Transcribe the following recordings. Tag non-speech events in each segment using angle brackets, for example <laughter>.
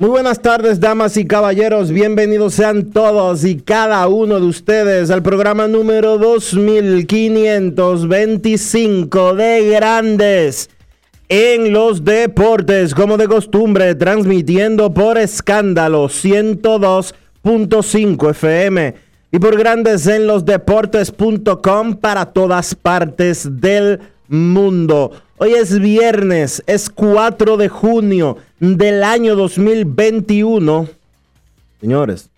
Muy buenas tardes, damas y caballeros. Bienvenidos sean todos y cada uno de ustedes al programa número 2525 de Grandes en los Deportes, como de costumbre, transmitiendo por escándalo 102.5 FM y por Grandes en los Deportes.com para todas partes del mundo. Hoy es viernes, es 4 de junio del año 2021. Señores,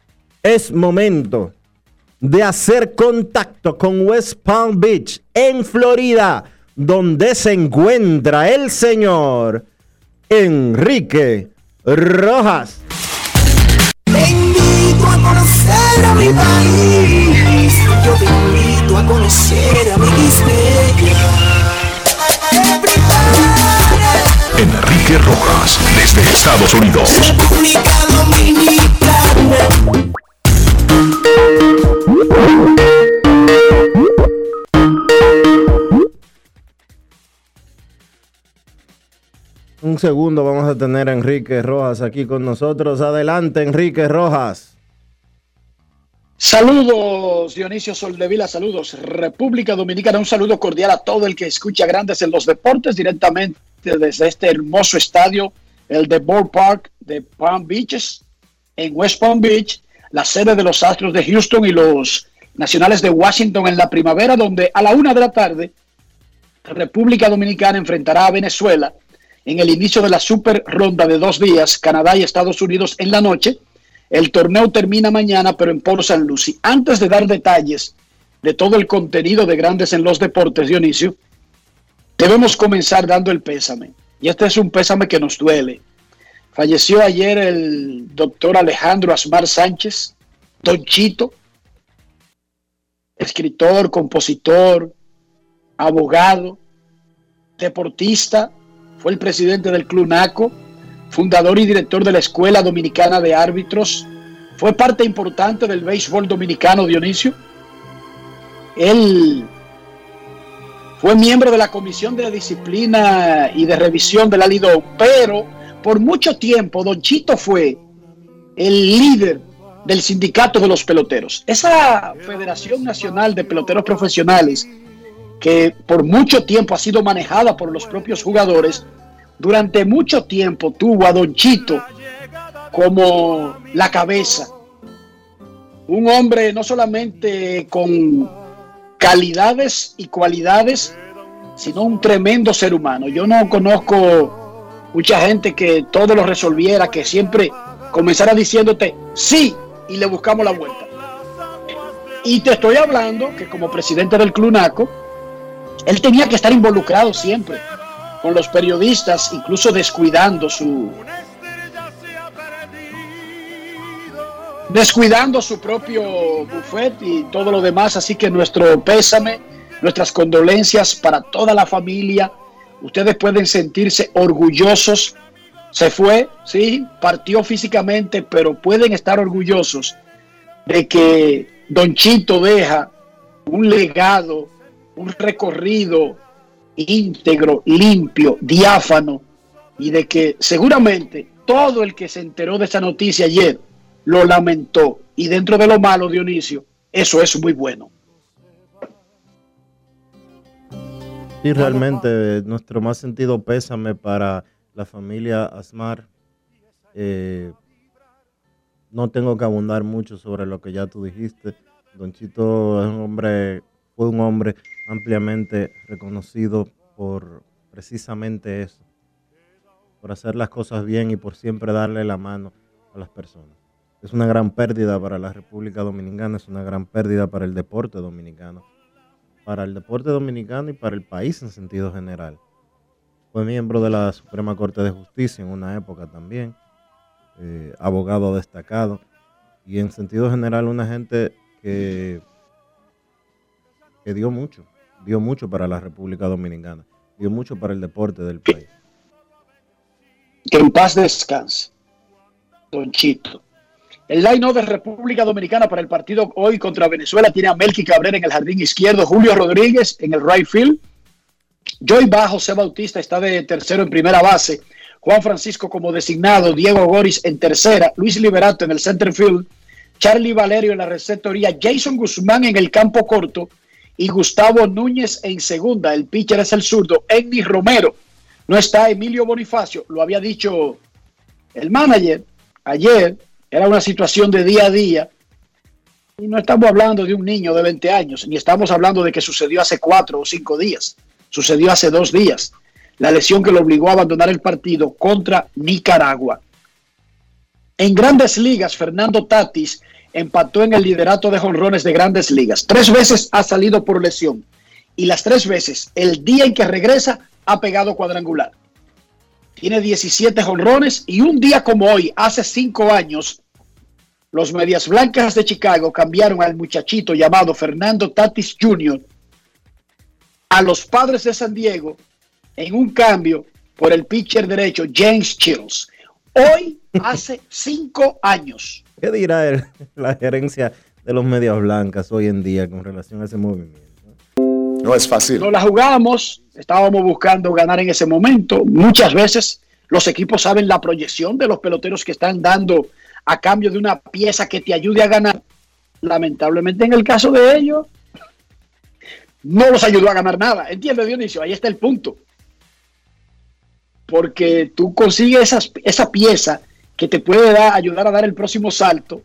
es momento de hacer contacto con West Palm Beach en Florida, donde se encuentra el señor Enrique Rojas. Te invito a conocer a mi país. Yo te invito a conocer a mi Enrique Rojas, desde Estados Unidos. República Dominicana. Un segundo, vamos a tener a Enrique Rojas aquí con nosotros. Adelante, Enrique Rojas. Saludos, Dionisio Soldevila, saludos, República Dominicana, un saludo cordial a todo el que escucha Grandes en los Deportes directamente desde este hermoso estadio, el de Park de Palm Beaches, en West Palm Beach, la sede de los Astros de Houston y los Nacionales de Washington en la primavera, donde a la una de la tarde, República Dominicana enfrentará a Venezuela en el inicio de la super ronda de dos días, Canadá y Estados Unidos en la noche. El torneo termina mañana, pero en Port San Lucie. Antes de dar detalles de todo el contenido de Grandes en los Deportes, Dionisio, debemos comenzar dando el pésame. Y este es un pésame que nos duele. Falleció ayer el doctor Alejandro Asmar Sánchez, Don Chito, escritor, compositor, abogado, deportista, fue el presidente del Club NACO, fundador y director de la Escuela Dominicana de Árbitros, fue parte importante del béisbol dominicano Dionisio. Él fue miembro de la Comisión de Disciplina y de Revisión de la Lido, pero por mucho tiempo Don Chito fue el líder del sindicato de los peloteros. Esa Federación Nacional de Peloteros Profesionales, que por mucho tiempo ha sido manejada por los propios jugadores, durante mucho tiempo tuvo a Don Chito como la cabeza. Un hombre no solamente con calidades y cualidades, sino un tremendo ser humano. Yo no conozco mucha gente que todo lo resolviera, que siempre comenzara diciéndote sí y le buscamos la vuelta. Y te estoy hablando que como presidente del Clunaco, él tenía que estar involucrado siempre con los periodistas, incluso descuidando su descuidando su propio buffet y todo lo demás, así que nuestro pésame, nuestras condolencias para toda la familia. Ustedes pueden sentirse orgullosos. Se fue, sí, partió físicamente, pero pueden estar orgullosos de que Don Chito deja un legado un recorrido íntegro, limpio, diáfano, y de que seguramente todo el que se enteró de esa noticia ayer lo lamentó. Y dentro de lo malo, Dionisio, eso es muy bueno. Sí, realmente nuestro más sentido pésame para la familia Asmar. Eh, no tengo que abundar mucho sobre lo que ya tú dijiste. Don Chito es un hombre, fue un hombre ampliamente reconocido por precisamente eso, por hacer las cosas bien y por siempre darle la mano a las personas. Es una gran pérdida para la República Dominicana, es una gran pérdida para el deporte dominicano, para el deporte dominicano y para el país en sentido general. Fue miembro de la Suprema Corte de Justicia en una época también, eh, abogado destacado y en sentido general una gente que, que dio mucho, dio mucho para la República Dominicana, dio mucho para el deporte del país. Que en paz descanse, Don Chito. El line de República Dominicana para el partido hoy contra Venezuela tiene a Melky Cabrera en el jardín izquierdo, Julio Rodríguez en el right field, Joy Bajo, José Bautista está de tercero en primera base, Juan Francisco como designado, Diego Goris en tercera, Luis Liberato en el center field, Charlie Valerio en la receptoría, Jason Guzmán en el campo corto y Gustavo Núñez en segunda. El pitcher es el zurdo, Enny Romero. No está Emilio Bonifacio, lo había dicho el manager ayer. Era una situación de día a día. Y no estamos hablando de un niño de 20 años, ni estamos hablando de que sucedió hace cuatro o cinco días. Sucedió hace dos días. La lesión que lo obligó a abandonar el partido contra Nicaragua. En grandes ligas, Fernando Tatis empató en el liderato de jonrones de grandes ligas. Tres veces ha salido por lesión. Y las tres veces, el día en que regresa, ha pegado cuadrangular. Tiene 17 jonrones y un día como hoy, hace cinco años, los Medias Blancas de Chicago cambiaron al muchachito llamado Fernando Tatis Jr. a los padres de San Diego en un cambio por el pitcher derecho James Chills. Hoy <laughs> hace cinco años. ¿Qué dirá la gerencia de los Medias Blancas hoy en día con relación a ese movimiento? No es fácil. No la jugamos, estábamos buscando ganar en ese momento. Muchas veces los equipos saben la proyección de los peloteros que están dando a cambio de una pieza que te ayude a ganar. Lamentablemente en el caso de ellos, no los ayudó a ganar nada. ¿Entiendes, Dionisio? Ahí está el punto. Porque tú consigues esa pieza que te puede dar, ayudar a dar el próximo salto,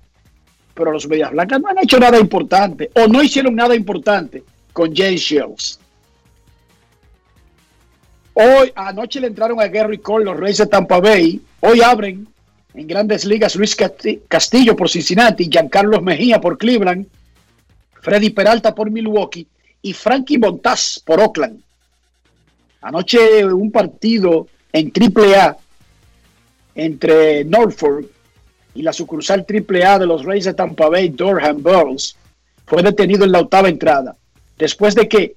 pero los Medias Blancas no han hecho nada importante o no hicieron nada importante con James Shields. Hoy, anoche le entraron a Gary Cole los Reyes de Tampa Bay. Hoy abren en grandes ligas Luis Castillo por Cincinnati, Giancarlo Mejía por Cleveland, Freddy Peralta por Milwaukee y Frankie Montaz por Oakland. Anoche un partido en AAA entre Norfolk y la sucursal AAA de los Reyes de Tampa Bay, Durham Bulls, fue detenido en la octava entrada después de que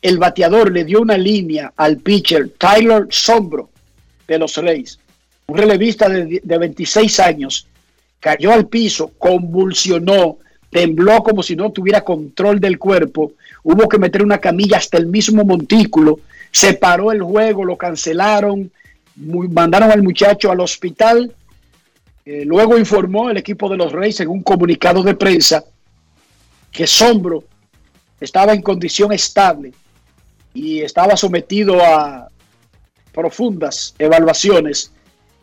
el bateador le dio una línea al pitcher Tyler Sombro de los Reyes, un relevista de, 26 años, cayó al piso, convulsionó, tembló como si no tuviera control del cuerpo, hubo que meter una camilla hasta el mismo montículo, se paró el juego, lo cancelaron, mandaron al muchacho al hospital. Eh, luego informó el equipo de los Reyes en un comunicado de prensa que Sombro estaba en condición estable y estaba sometido a profundas evaluaciones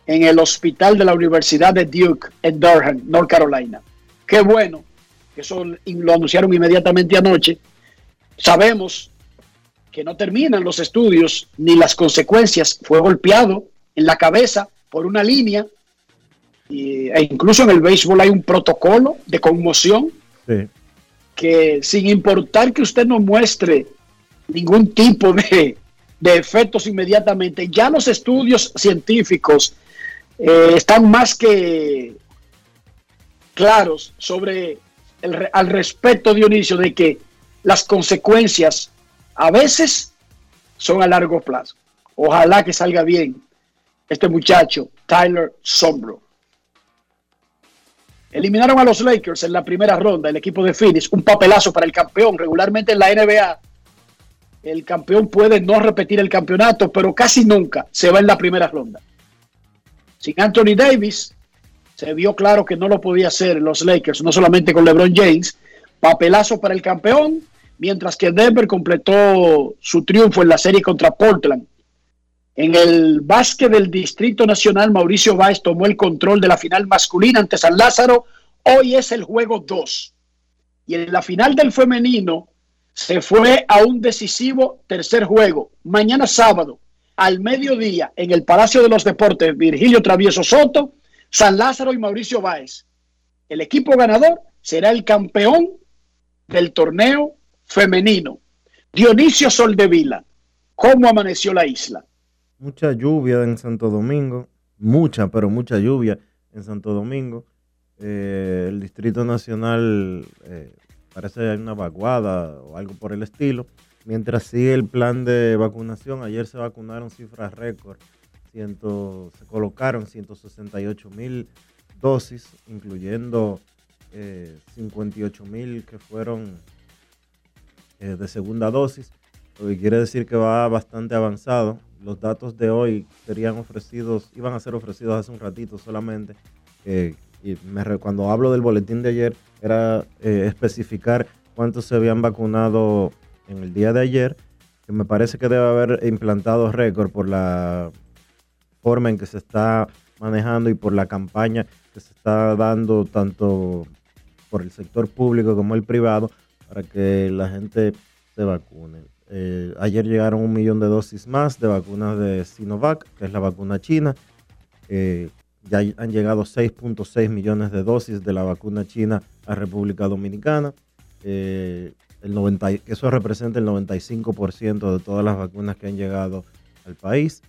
en el hospital de la Universidad de Duke en Durham, North Carolina. Qué bueno, eso lo anunciaron inmediatamente anoche. Sabemos que no terminan los estudios ni las consecuencias. Fue golpeado en la cabeza por una línea e incluso en el béisbol hay un protocolo de conmoción sí que sin importar que usted no muestre ningún tipo de, efectos inmediatamente, ya los estudios científicos eh, están más que claros sobre el, al respecto, Dionisio, de que las consecuencias a veces son a largo plazo. Ojalá que salga bien este muchacho, Tyler Sombro. Eliminaron a los Lakers en la primera ronda, el equipo de Phoenix, un papelazo para el campeón. Regularmente en la NBA el campeón puede no repetir el campeonato, pero casi nunca se va en la primera ronda. Sin Anthony Davis, se vio claro que no lo podía hacer los Lakers, no solamente con LeBron James. Papelazo para el campeón, mientras que Denver completó su triunfo en la serie contra Portland. En el básquet del Distrito Nacional, Mauricio Báez tomó el control de la final masculina ante San Lázaro. Hoy es el juego 2. Y en la final del femenino se fue a un decisivo tercer juego. Mañana sábado, al mediodía, en el Palacio de los Deportes, Virgilio Travieso Soto, San Lázaro y Mauricio Báez. El equipo ganador será el campeón del torneo femenino. Dionisio Soldevila, ¿cómo amaneció la isla? Mucha lluvia en Santo Domingo, mucha, pero mucha lluvia en Santo Domingo. Eh, el Distrito Nacional eh, parece hay una vaguada o algo por el estilo. Mientras sigue el plan de vacunación, ayer se vacunaron cifras récord. se colocaron 168 mil dosis, incluyendo 58 eh, mil que fueron de segunda dosis, lo que quiere decir que va bastante avanzado. Los datos de hoy serían ofrecidos, iban a ser ofrecidos hace un ratito solamente. Y cuando hablo del boletín de ayer, era eh, especificar cuántos se habían vacunado en el día de ayer, que me parece que debe haber implantado récord por la forma en que se está manejando y por la campaña que se está dando tanto por el sector público como el privado para que la gente se vacune. Eh, ayer llegaron un millón de dosis más de vacunas de Sinovac, que es la vacuna china. Eh, ya han llegado 6.6 millones de dosis de la vacuna china a República Dominicana. Eh, el 90, eso representa el 95% de todas las vacunas que han llegado al país.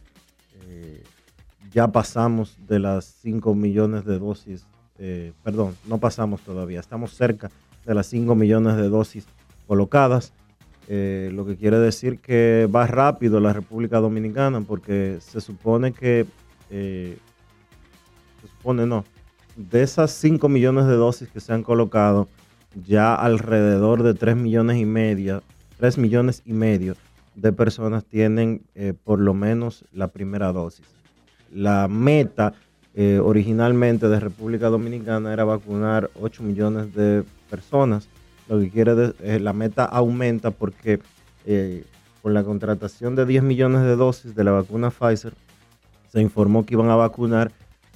ya pasamos de las 5 millones de dosis, perdón, no pasamos todavía, estamos cerca de las 5 millones de dosis colocadas, eh, lo que quiere decir que va rápido la República Dominicana porque se supone que, eh, supone no, de esas 5 millones de dosis que se han colocado, ya alrededor de 3 millones y media, 3 millones y medio de personas tienen eh, por lo menos la primera dosis. La meta originalmente de República Dominicana era vacunar 8 millones de personas. Lo que quiere decir, eh, la meta aumenta porque eh, con la contratación de 10 millones de dosis de la vacuna Pfizer, se informó que iban a vacunar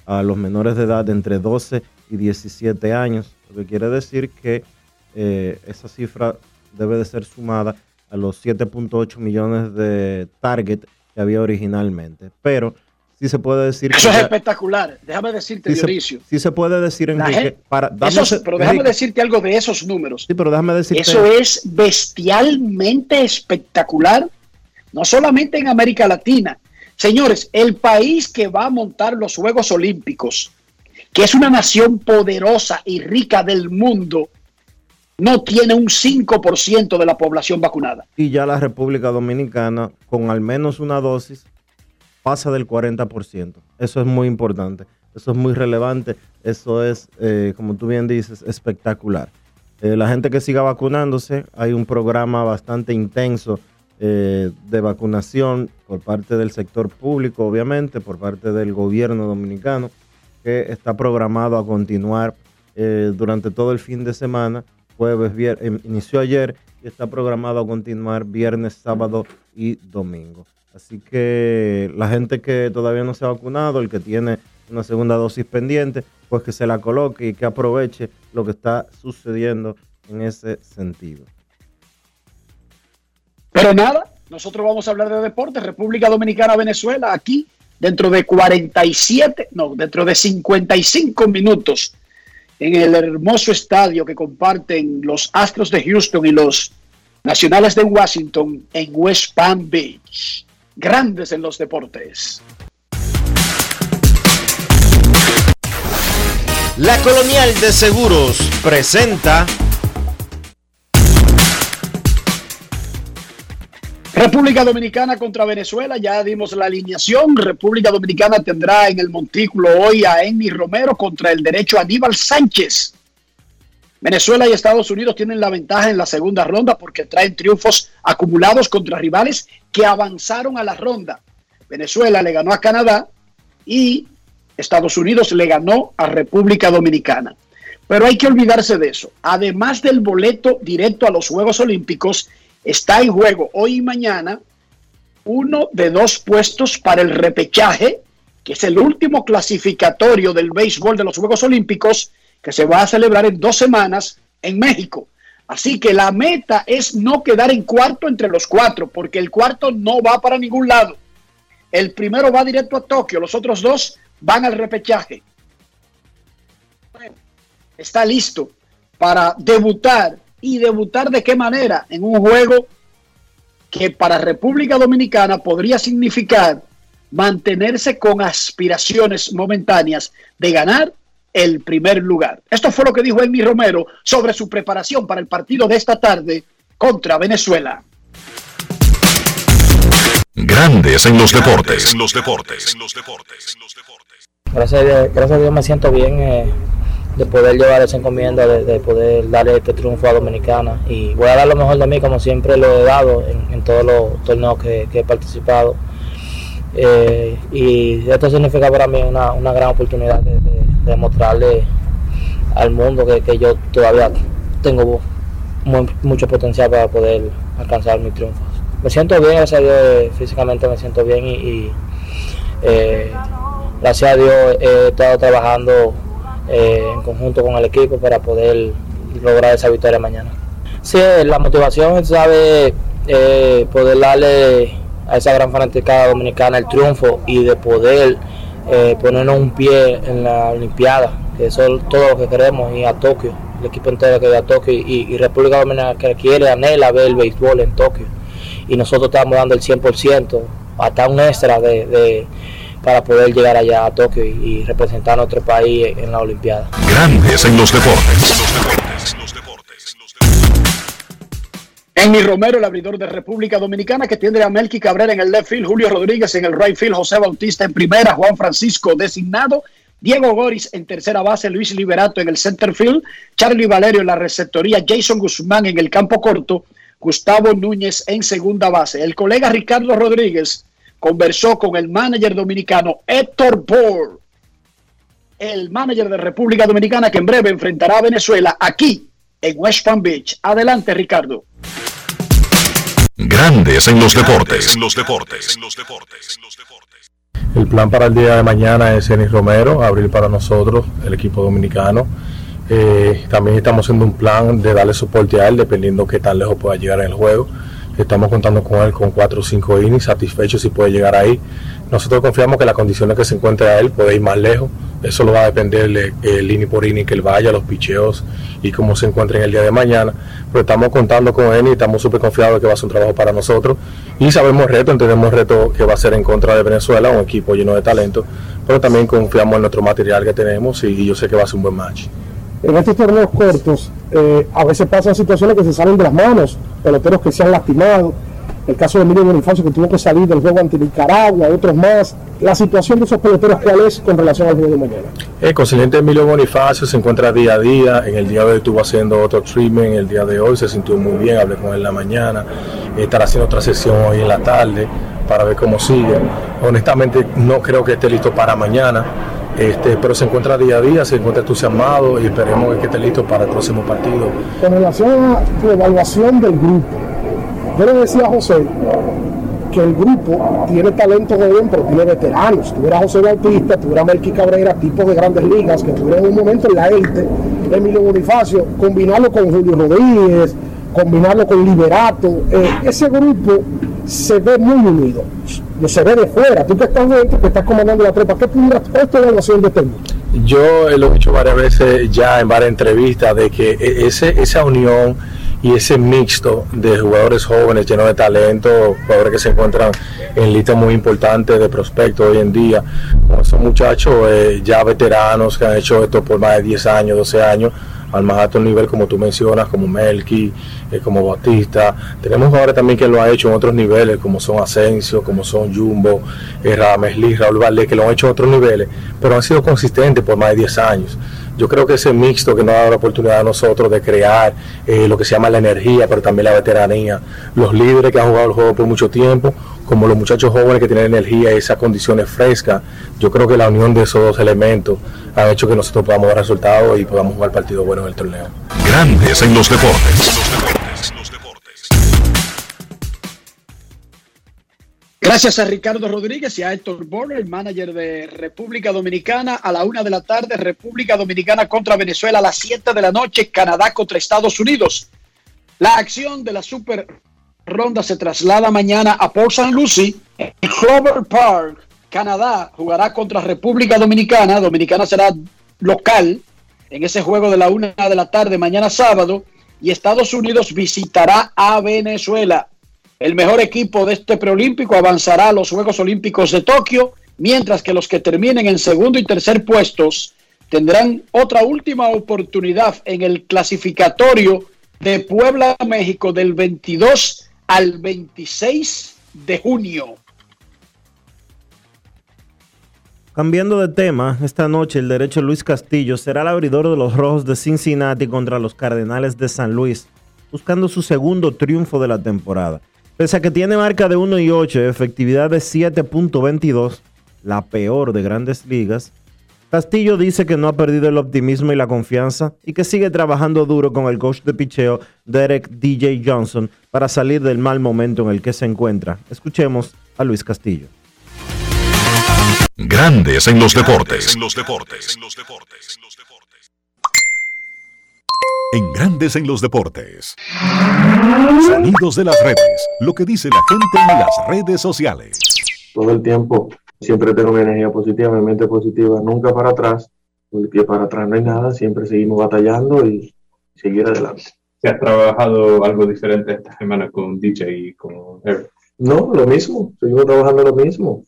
a los menores de edad de entre 12 y 17 años, lo que quiere decir que eh, esa cifra debe de ser sumada a los 7.8 millones de target que había originalmente. Pero sí se puede decir. Eso es espectacular. Déjame decirte, Dionisio. sí se puede decir, Enrique. para, pero déjame decirte algo de esos números. Sí, pero déjame decirte. Eso es bestialmente espectacular, no solamente en América Latina. Señores, el país que va a montar los Juegos Olímpicos, que es una nación poderosa y rica del mundo, no tiene un 5% de la población vacunada. Y ya la República Dominicana, con al menos una dosis, pasa del 40%. Eso es muy importante, eso es muy relevante, eso es, eh, como tú bien dices, espectacular. Eh, la gente que siga vacunándose, hay un programa bastante intenso eh, de vacunación por parte del sector público, obviamente, por parte del gobierno dominicano, que está programado a continuar durante todo el fin de semana, jueves, viernes, inició ayer y está programado a continuar viernes, sábado y domingo. Así que la gente que todavía no se ha vacunado, el que tiene una segunda dosis pendiente, pues que se la coloque y que aproveche lo que está sucediendo en ese sentido. Pero nada, nosotros vamos a hablar de deportes. República Dominicana, Venezuela, aquí dentro de 47, no, dentro de 55 minutos en el hermoso estadio que comparten los Astros de Houston y los Nacionales de Washington en West Palm Beach grandes en los deportes. La Colonial de Seguros presenta República Dominicana contra Venezuela, ya dimos la alineación. República Dominicana tendrá en el montículo hoy a Emi Romero contra el derecho Aníbal Sánchez. Venezuela y Estados Unidos tienen la ventaja en la segunda ronda porque traen triunfos acumulados contra rivales que avanzaron a la ronda. Venezuela le ganó a Canadá y Estados Unidos le ganó a República Dominicana. Pero hay que olvidarse de eso. Además del boleto directo a los Juegos Olímpicos, está en juego hoy y mañana uno de dos puestos para el repechaje, que es el último clasificatorio del béisbol de los Juegos Olímpicos, que se va a celebrar en dos semanas en México. Así que la meta es no quedar en cuarto entre los cuatro, porque el cuarto no va para ningún lado. El primero va directo a Tokio, los otros dos van al repechaje. Está listo para debutar y debutar de qué manera en un juego que para República Dominicana podría significar mantenerse con aspiraciones momentáneas de ganar el primer lugar. Esto fue lo que dijo Emi Romero sobre su preparación para el partido de esta tarde contra Venezuela. Grandes en los deportes. En los deportes. En los deportes. Gracias a Dios, gracias a Dios me siento bien eh, de poder llevar esa encomienda, de, poder darle este triunfo a Dominicana. Y voy a dar lo mejor de mí, como siempre lo he dado en, todos los torneos que, he participado. Eh, y esto significa para mí una, gran oportunidad de, demostrarle al mundo que, yo todavía tengo mucho potencial para poder alcanzar mi triunfo. Me siento bien, gracias Dios, físicamente me siento bien y, eh, gracias a Dios he estado trabajando eh, en conjunto con el equipo para poder lograr esa victoria mañana. Sí, la motivación sabe eh, poder darle a esa gran fanaticada dominicana el triunfo y de poder eh, ponernos un pie en la Olimpiada, que eso es todo lo que queremos, y a Tokio, el equipo entero que va a Tokio y, República Dominicana que quiere, anhela ver el béisbol en Tokio. Y nosotros estamos dando el 100%, hasta un extra de para poder llegar allá a Tokio y, representar a nuestro país en la Olimpiada. Grandes en los deportes. Mi Romero, el abridor de República Dominicana, que tiene a Melky Cabrera en el left field, Julio Rodríguez en el right field, José Bautista en primera, Juan Francisco designado, Diego Goris en tercera base, Luis Liberato en el center field, Charlie Valerio en la receptoría, Jason Guzmán en el campo corto, Gustavo Núñez en segunda base. El colega Ricardo Rodríguez conversó con el manager dominicano Héctor Bor, el manager de República Dominicana que en breve enfrentará a Venezuela aquí en West Palm Beach. Adelante, Ricardo. Grandes en los deportes. En los deportes. En los deportes. El plan para el día de mañana es Enis Romero, abrir para nosotros, el equipo dominicano. Eh, también estamos haciendo un plan de darle soporte a él, dependiendo qué tan lejos pueda llegar en el juego. Estamos contando con él con 4 o 5 innings, satisfechos si puede llegar ahí. Nosotros confiamos que las condiciones que se encuentre a él puede ir más lejos. Eso lo va a depender el inning por inning que él vaya, los picheos y cómo se encuentre en el día de mañana. Pero estamos contando con él y estamos súper confiados de que va a ser un trabajo para nosotros. Y sabemos el reto, entendemos el reto que va a ser en contra de Venezuela, un equipo lleno de talento. Pero también confiamos en nuestro material que tenemos y yo sé que va a ser un buen match en estos torneos cortos eh, a veces pasan situaciones que se salen de las manos, peloteros que se han lastimado, el caso de Emilio Bonifacio que tuvo que salir del juego ante Nicaragua, otros más. La situación de esos peloteros, ¿cuál es con relación al juego de mañana? El consiguiente Emilio Bonifacio se encuentra día a día. En el día de hoy estuvo haciendo otro treatment. El día de hoy se sintió muy bien. Hablé con él en la mañana. Estará haciendo otra sesión hoy en la tarde para ver cómo sigue. Honestamente, no creo que esté listo para mañana este, pero se encuentra día a día, se encuentra entusiasmado y esperemos que esté listo para el próximo partido. Con relación a tu evaluación del grupo, yo le decía a José que el grupo tiene talento joven, pero tiene veteranos. Tuviera José Bautista, tuviera Melqui Cabrera, tipos de grandes ligas que tuvieron un momento en la élite, Emilio Bonifacio, combinarlo con Julio Rodríguez, combinarlo con Liberato. Eh, ese grupo se ve muy unido no se ve de fuera. Tú que estás dentro, que estás comandando la tropa, ¿qué tendrás esta evaluación de este Yo lo he dicho varias veces ya en varias entrevistas de que e, ese, esa unión y ese mixto de jugadores jóvenes llenos de talento, jugadores que se encuentran en listas muy importantes de prospectos hoy en día, son muchachos eh, ya veteranos que han hecho esto por más de 10 años, 12 años, al más alto nivel, como tú mencionas, como Melky, eh, como Batista. Tenemos jugadores también que lo han hecho en otros niveles, como son Asensio, como son Jumbo, eh, Raúl Valdés, que lo han hecho en otros niveles, pero han sido consistentes por más de 10 años. Yo creo que ese mixto que nos ha dado la oportunidad a nosotros de crear eh, lo que se llama la energía, pero también la veteranía, los líderes que han jugado el juego por mucho tiempo, como los muchachos jóvenes que tienen energía y esas condiciones frescas, yo creo que la unión de esos dos elementos ha hecho que nosotros podamos dar resultados y podamos jugar partido bueno en el torneo. Grandes en los deportes. Gracias a Ricardo Rodríguez y a Héctor Borner, el manager de República Dominicana. A la una de la tarde, República Dominicana contra Venezuela. A las siete de la noche, Canadá contra Estados Unidos. La acción de la Super Ronda se traslada mañana a Port St. Lucie. Clover Park, Canadá jugará contra República Dominicana. Dominicana será local en ese juego de la una de la tarde mañana sábado. Y Estados Unidos visitará a Venezuela. El mejor equipo de este preolímpico avanzará a los Juegos Olímpicos de Tokio, mientras que los que terminen en segundo y tercer puestos tendrán otra última oportunidad en el clasificatorio de Puebla, México, del 22 al 26 de junio. Cambiando de tema, esta noche el derecho Luis Castillo será el abridor de los Rojos de Cincinnati contra los Cardenales de San Luis, buscando su segundo triunfo de la temporada. Pese a que tiene marca de 1 y 8, efectividad de 7.22, la peor de grandes ligas, Castillo dice que no ha perdido el optimismo y la confianza y que sigue trabajando duro con el coach de picheo Derek DJ Johnson para salir del mal momento en el que se encuentra. Escuchemos a Luis Castillo. Grandes en los deportes. En los deportes. En Grandes en los deportes. Sonidos de las redes. Lo que dice la gente en las redes sociales. Todo el tiempo siempre tengo una energía positiva, mi mente positiva, nunca para atrás. Porque para atrás no hay nada, siempre seguimos batallando y seguir adelante. ¿Se has trabajado algo diferente esta semana con DJ y con Eric? No, lo mismo, seguimos trabajando lo mismo.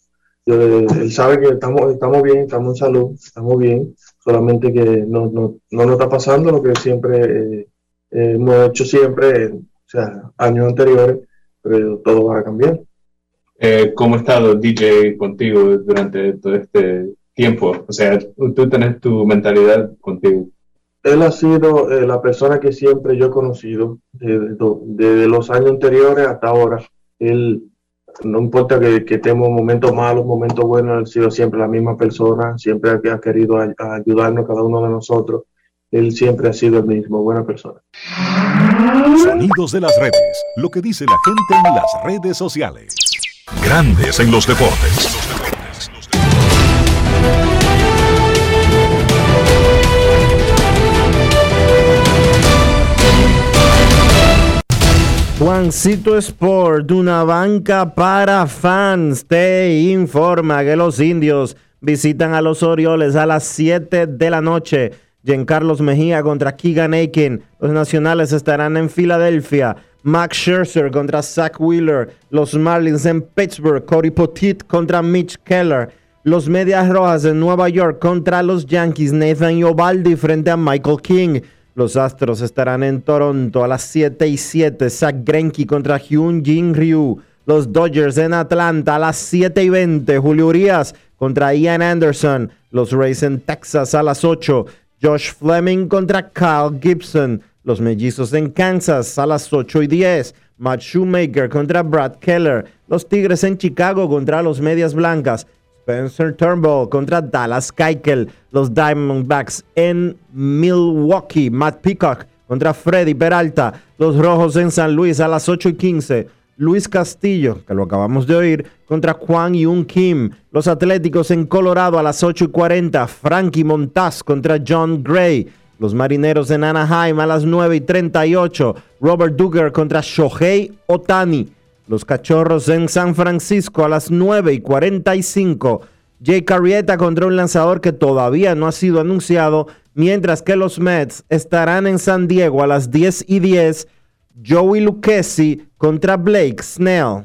Yo, él sabe que estamos, estamos bien, estamos en salud, estamos bien, solamente que no, no, no nos está pasando lo que siempre eh, eh, hemos hecho siempre, o sea, años anteriores, pero todo va a cambiar. Eh, ¿Cómo ha estado DJ contigo durante todo este tiempo? O sea, tú tenés tu mentalidad contigo. Él ha sido la persona que siempre yo he conocido, desde, desde los años anteriores hasta ahora. Él no importa que, que tengamos momentos malos, momentos buenos, ha sido siempre la misma persona, siempre ha, ha querido a, a ayudarnos cada uno de nosotros. Él siempre ha sido el mismo, buena persona. Sonidos de las redes, lo que dice la gente en las redes sociales. Grandes en los deportes. Juancito Sport, una banca para fans, te informa que los indios visitan a los Orioles a las 7 de la noche. Giancarlos Mejía contra Keegan Aiken. Los nacionales estarán en Filadelfia. Max Scherzer contra Zach Wheeler. Los Marlins en Pittsburgh. Cory Potit contra Mitch Keller. Los Medias Rojas en Nueva York contra los Yankees. Nathan Yobaldi frente a Michael King. Los Astros estarán en Toronto a las 7 y 7. Zach Greinke contra Hyun Jin Ryu. Los Dodgers en Atlanta a las 7 y 20. Julio Urias contra Ian Anderson. Los Rays en Texas a las 8. Josh Fleming contra Kyle Gibson. Los Mellizos en Kansas a las 8 y 10. Matt Shoemaker contra Brad Keller. Los Tigres en Chicago contra los Medias Blancas. Spencer Turnbull contra Dallas Keuchel. Los Diamondbacks en Milwaukee. Matt Peacock contra Freddy Peralta. Los Rojos en San Luis a las 8 y 15. Luis Castillo, que lo acabamos de oír, contra Juan Yun Kim. Los Atléticos en Colorado a las 8 y 40. Frankie Montaz contra John Gray. Los Marineros en Anaheim a las 9 y 38. Robert Duggar contra Shohei Otani. Los Cachorros en San Francisco a las 9 y 45. Jay Carrieta contra un lanzador que todavía no ha sido anunciado, mientras que los Mets estarán en San Diego a las 10 y 10. Joey Lucchesi contra Blake Snell.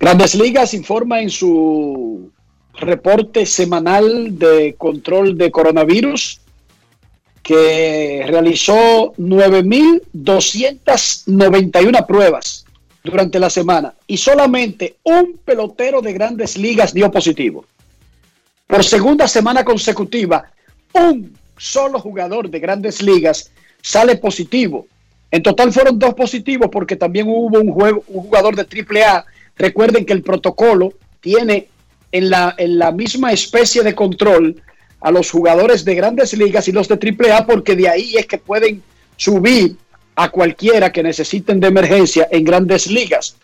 Grandes Ligas informa en su reporte semanal de control de coronavirus que realizó 9.291 pruebas durante la semana y solamente un pelotero de grandes ligas dio positivo. Por segunda semana consecutiva, un solo jugador de grandes ligas sale positivo. En total fueron dos positivos porque también hubo un, juego, un jugador de AAA. Recuerden que el protocolo tiene en la, en la misma especie de control a los jugadores de grandes ligas y los de AAA porque de ahí es que pueden subir a cualquiera que necesiten de emergencia en grandes ligas.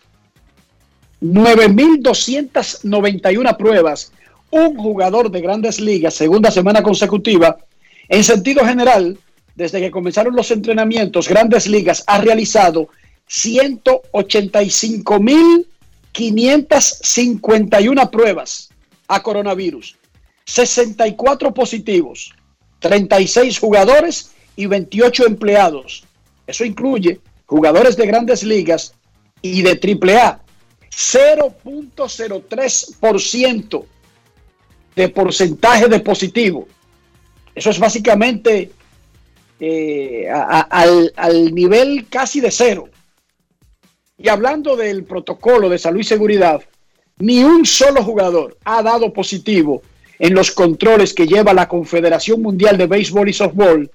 9.291 pruebas un jugador de grandes ligas, segunda semana consecutiva. En sentido general, desde que comenzaron los entrenamientos, grandes ligas ha realizado 185.551 pruebas a coronavirus, 64 positivos, 36 jugadores y 28 empleados. Eso incluye jugadores de grandes ligas y de AAA. 0.03% de porcentaje de positivo. Eso es básicamente eh, al nivel casi de cero. Y hablando del protocolo de salud y seguridad, ni un solo jugador ha dado positivo en los controles que lleva la Confederación Mundial de Béisbol y Softball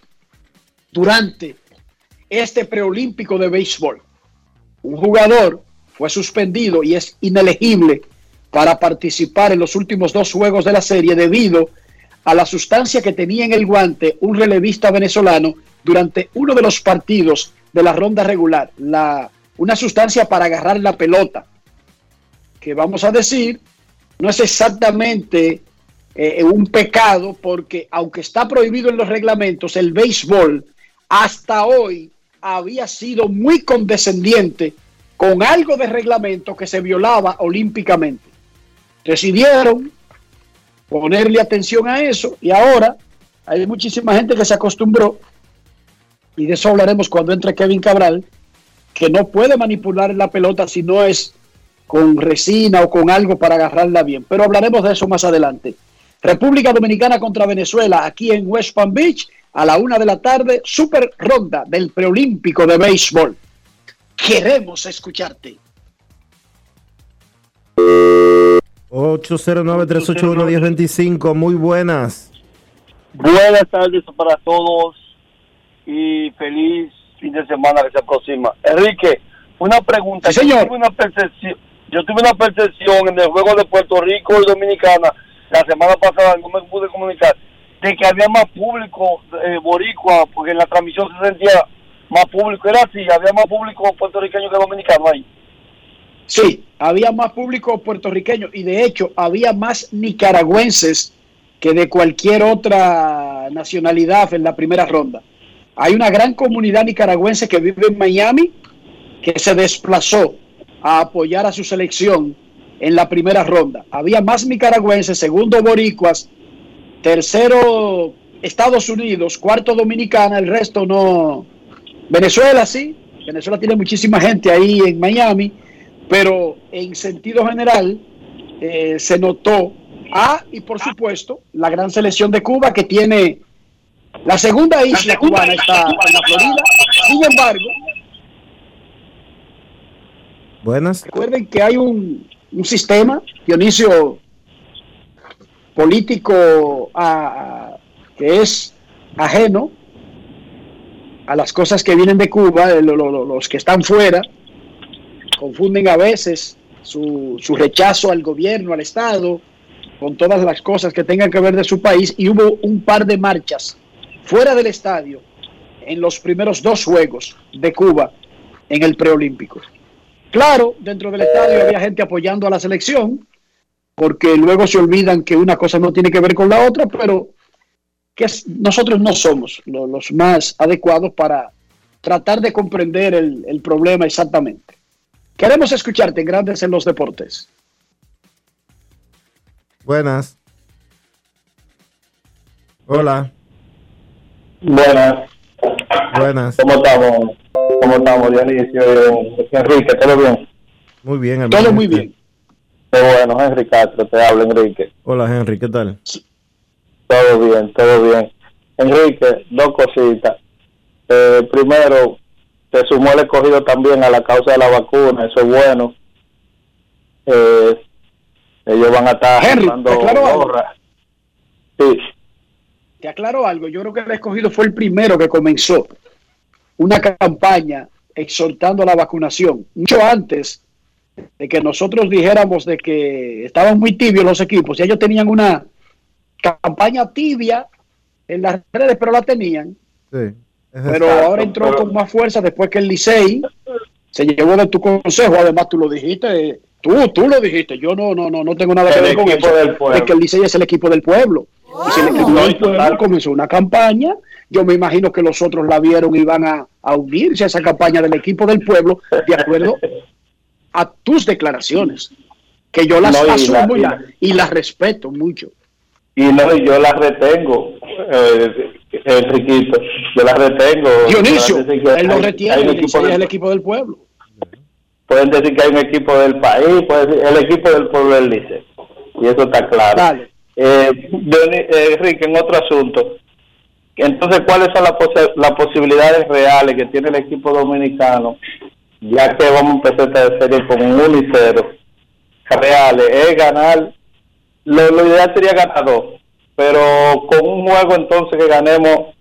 durante este preolímpico de béisbol. Un jugador fue suspendido y es inelegible para participar en los últimos dos juegos de la serie debido a la sustancia que tenía en el guante un relevista venezolano durante uno de los partidos de la ronda regular, la, una sustancia para agarrar la pelota, que vamos a decir, no es exactamente eh, un pecado porque aunque está prohibido en los reglamentos, el béisbol hasta hoy había sido muy condescendiente con algo de reglamento que se violaba olímpicamente. Decidieron ponerle atención a eso y ahora hay muchísima gente que se acostumbró, y de eso hablaremos cuando entre Kevin Cabral, que no puede manipular la pelota si no es con resina o con algo para agarrarla bien. Pero hablaremos de eso más adelante. República Dominicana contra Venezuela, aquí en West Palm Beach, a la una de la tarde, super ronda del preolímpico de béisbol. Queremos escucharte. 809-381-1025, muy buenas. Buenas tardes para todos y feliz fin de semana que se aproxima. Enrique, una pregunta. Sí, señor. Yo, tuve una percepción, yo tuve una percepción en el juego de Puerto Rico y Dominicana la semana pasada, no me pude comunicar, de que había más público eh, boricua, porque en la transmisión se sentía más público. Era así, había más público puertorriqueño que dominicano ahí. Sí, había más público puertorriqueño y de hecho había más nicaragüenses que de cualquier otra nacionalidad en la primera ronda. Hay una gran comunidad nicaragüense que vive en Miami que se desplazó a apoyar a su selección en la primera ronda. Había más nicaragüenses, segundo boricuas, tercero Estados Unidos, cuarto Dominicana, el resto no. Venezuela sí, Venezuela tiene muchísima gente ahí en Miami pero en sentido general eh, se notó, ah, y por supuesto, la gran selección de Cuba que tiene la segunda isla cubana está en la Florida, sin embargo, Buenas. recuerden que hay un, un sistema, Dionisio, político a- a- que es ajeno a las cosas que vienen de Cuba, lo- lo- lo- los que están fuera, confunden a veces su, su rechazo al gobierno, al Estado, con todas las cosas que tengan que ver de su país, y hubo un par de marchas fuera del estadio en los primeros dos juegos de Cuba en el preolímpico. Claro, dentro del estadio había gente apoyando a la selección, porque luego se olvidan que una cosa no tiene que ver con la otra, pero que nosotros no somos lo- los más adecuados para tratar de comprender el, el problema exactamente. Queremos escucharte en Grandes en los Deportes. Buenas. Hola. Buenas. Buenas. ¿Cómo estamos? ¿Cómo estamos, Dionisio? Enrique, ¿todo bien? Muy bien, Todo hermano. muy bien. Qué bueno, Henry Castro, te hablo, Enrique. Hola, Henry, ¿qué tal? Todo bien, todo bien. Enrique, dos cositas. Eh, primero, se sumó el escogido también a la causa de la vacuna, eso es bueno. Eh, ellos van a estar Henry, dando gorras. Sí, Te aclaro algo, yo creo que el escogido fue el primero que comenzó una campaña exhortando a la vacunación, mucho antes de que nosotros dijéramos de que estaban muy tibios los equipos, ya ellos tenían una campaña tibia en las redes, pero la tenían, Sí. es pero exacto. ahora entró con más fuerza después que el Licey se llevó de tu consejo, además tú lo dijiste, tú, tú lo dijiste, yo no, no, no, no tengo nada que ver con equipo eso, del pueblo. de que el Licey es el equipo del pueblo. Y total. comenzó una campaña, yo me imagino que los otros la vieron y van a, a unirse a esa campaña del equipo del pueblo de acuerdo a tus declaraciones, que yo las No, y la- asumo y, y la- la- y las respeto mucho. y no, y yo las retengo, eh, Enriquito, yo las retengo. Dionisio, él lo retiene, hay el equipo del- el equipo del pueblo. pueden decir que hay un equipo del país, pueden decir el equipo del pueblo del Licey. Y eso está claro. Dale. Eh, eh, Enrique, en otro asunto. Entonces, ¿cuáles son las, las posibilidades reales que tiene el equipo dominicano? Ya que vamos a empezar esta serie con un 1 y 0. Reales, es ganar. Lo, lo ideal sería ganar dos. Pero con un juego entonces que ganemos,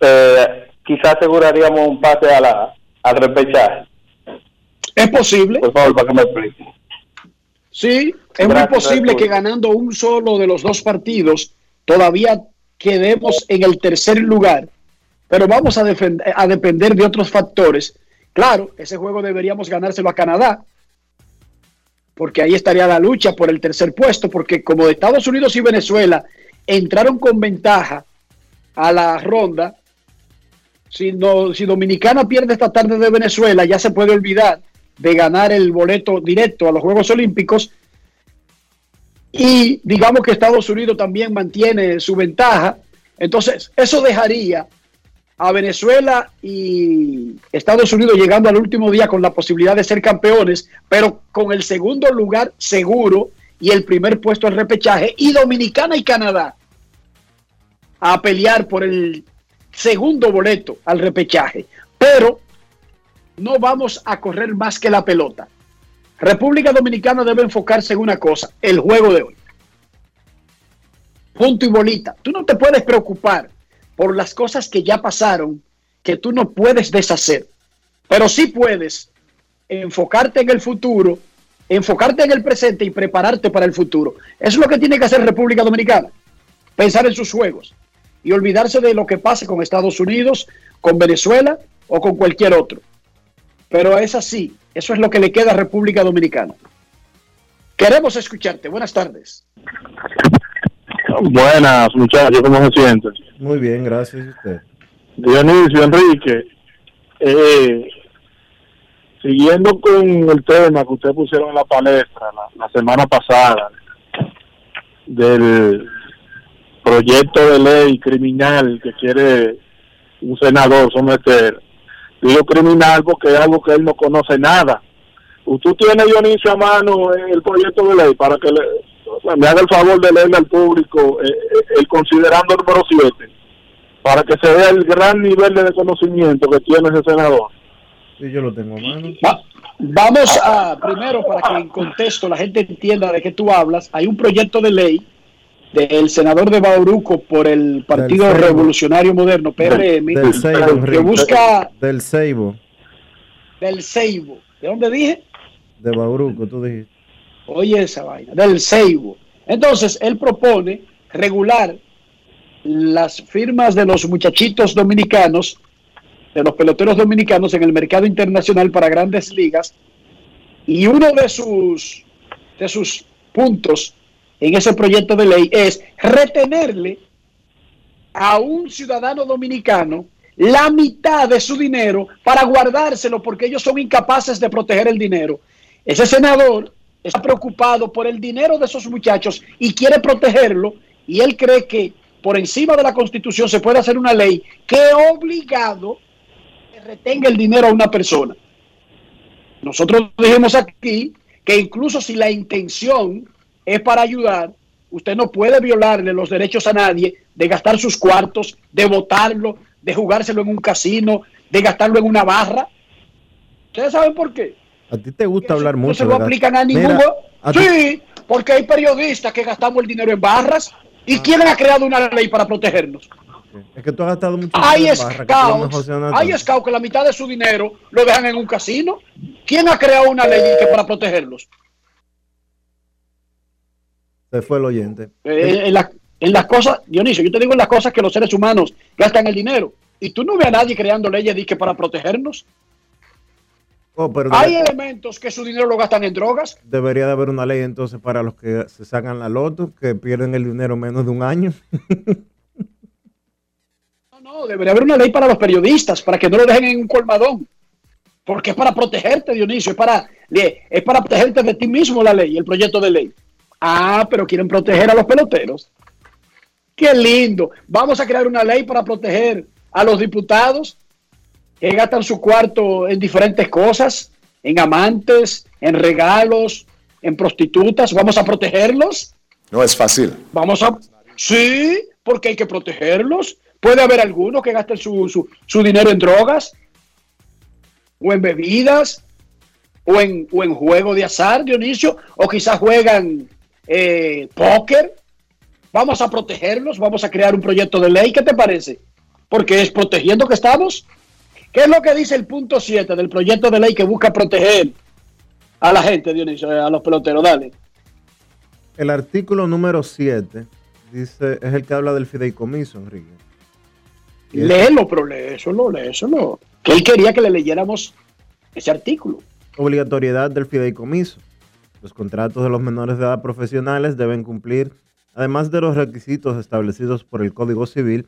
eh, quizás aseguraríamos un pase a la, al repechaje. Es posible. Por favor, para que me explique. Sí, es muy posible Arturo. que ganando un solo de los dos partidos todavía quedemos en el tercer lugar, pero vamos a, a depender de otros factores. Claro, ese juego deberíamos ganárselo a Canadá, porque ahí estaría la lucha por el tercer puesto, porque como Estados Unidos y Venezuela entraron con ventaja a la ronda, si, no, si Dominicana pierde esta tarde de Venezuela, ya se puede olvidar de ganar el boleto directo a los Juegos Olímpicos. Y digamos que Estados Unidos también mantiene su ventaja. Entonces, eso dejaría a Venezuela y Estados Unidos llegando al último día con la posibilidad de ser campeones, pero con el segundo lugar seguro y el primer puesto al repechaje, y Dominicana y Canadá a pelear por el segundo boleto al repechaje. Pero no vamos a correr más que la pelota. República Dominicana debe enfocarse en una cosa, el juego de hoy. Punto y bolita. Tú no te puedes preocupar por las cosas que ya pasaron, que tú no puedes deshacer, pero sí puedes enfocarte en el futuro, enfocarte en el presente y prepararte para el futuro. Eso es lo que tiene que hacer República Dominicana, pensar en sus juegos y olvidarse de lo que pase con Estados Unidos, con Venezuela o con cualquier otro. Pero es así, eso es lo que le queda a República Dominicana. Queremos escucharte. Buenas tardes. Buenas, muchachos, ¿cómo se sienten? Muy bien, gracias. ¿y usted? Dionisio, Enrique, eh, siguiendo con el tema que ustedes pusieron en la palestra la, la semana pasada del proyecto de ley criminal que quiere un senador someter. Digo criminal porque es algo que él no conoce nada. Usted tiene, Dionisio, a mano el proyecto de ley para que le, me haga el favor de leerle al público eh, eh, el considerando número 7 para que se vea el gran nivel de desconocimiento que tiene ese senador. Sí, yo lo tengo a mano. Va- Vamos a, primero, para que en contexto la gente entienda de qué tú hablas, hay un proyecto de ley del senador de Bauruco por el Partido. Revolucionario Moderno, PRM, Del Seibo, que busca Del Seibo, del Seibo. ¿De dónde dije? de Bauruco, tú dijiste. Oye esa vaina, del Seibo. Entonces, él propone regular las firmas de los muchachitos dominicanos, de los peloteros dominicanos en el mercado internacional para grandes ligas. Y uno de sus, de sus puntos en ese proyecto de ley es retenerle a un ciudadano dominicano la mitad de su dinero para guardárselo porque ellos son incapaces de proteger el dinero. Ese senador está preocupado por el dinero de esos muchachos y quiere protegerlo y él cree que por encima de la constitución se puede hacer una ley que obligado que retenga el dinero a una persona. Nosotros dijimos aquí que incluso si la intención es para ayudar, usted no puede violarle los derechos a nadie de gastar sus cuartos, de votarlo, de jugárselo en un casino, de gastarlo en una barra. ¿Ustedes saben por qué? A ti te gusta hablar No mucho. se lo ¿verdad? aplican a Mira, ninguno. a Sí, porque hay periodistas que gastamos el dinero en barras. ¿Y quién ha creado una ley para protegernos? Es que tú has gastado mucho Hay scouts, hay scouts que la mitad de su dinero lo dejan en un casino. ¿Quién ha creado una ley que para protegerlos? Se fue el oyente. Eh, en, la- en las cosas, Dionisio, yo te digo en las cosas que los seres humanos gastan el dinero. Y tú no ves a nadie creando leyes que para protegernos. Oh, pero Hay elementos que su dinero lo gastan en drogas. debería de haber una ley entonces para los que se sacan la loto, que pierden el dinero menos de un año. <laughs> No, no, debería haber una ley para los periodistas, para que no lo dejen en un colmadón. Porque es para protegerte, Dionisio, es para, es para protegerte de ti mismo la ley, el proyecto de ley. Ah, pero quieren proteger a los peloteros. Qué lindo. Vamos a crear una ley para proteger a los diputados que gastan su cuarto en diferentes cosas, en amantes, en regalos, en prostitutas. Vamos a protegerlos. No es fácil. Vamos a... Sí, porque hay que protegerlos. Puede haber algunos que gasten su, su, su dinero en drogas, o en bebidas, o en, o en juego de azar, Dionisio, o quizás juegan eh, póker. Vamos a protegerlos, vamos a crear un proyecto de ley. ¿Qué te parece? Porque es protegiendo que estamos. ¿Qué es lo que dice el punto 7 del proyecto de ley que busca proteger a la gente, Dionisio, a los peloteros? Dale. El artículo número 7 dice, es el que habla del fideicomiso, Enrique. Léelo, pero léeselo, léeselo. Que él quería que le leyéramos ese artículo. obligatoriedad del fideicomiso. Los contratos de los menores de edad profesionales deben cumplir, además de los requisitos establecidos por el Código Civil,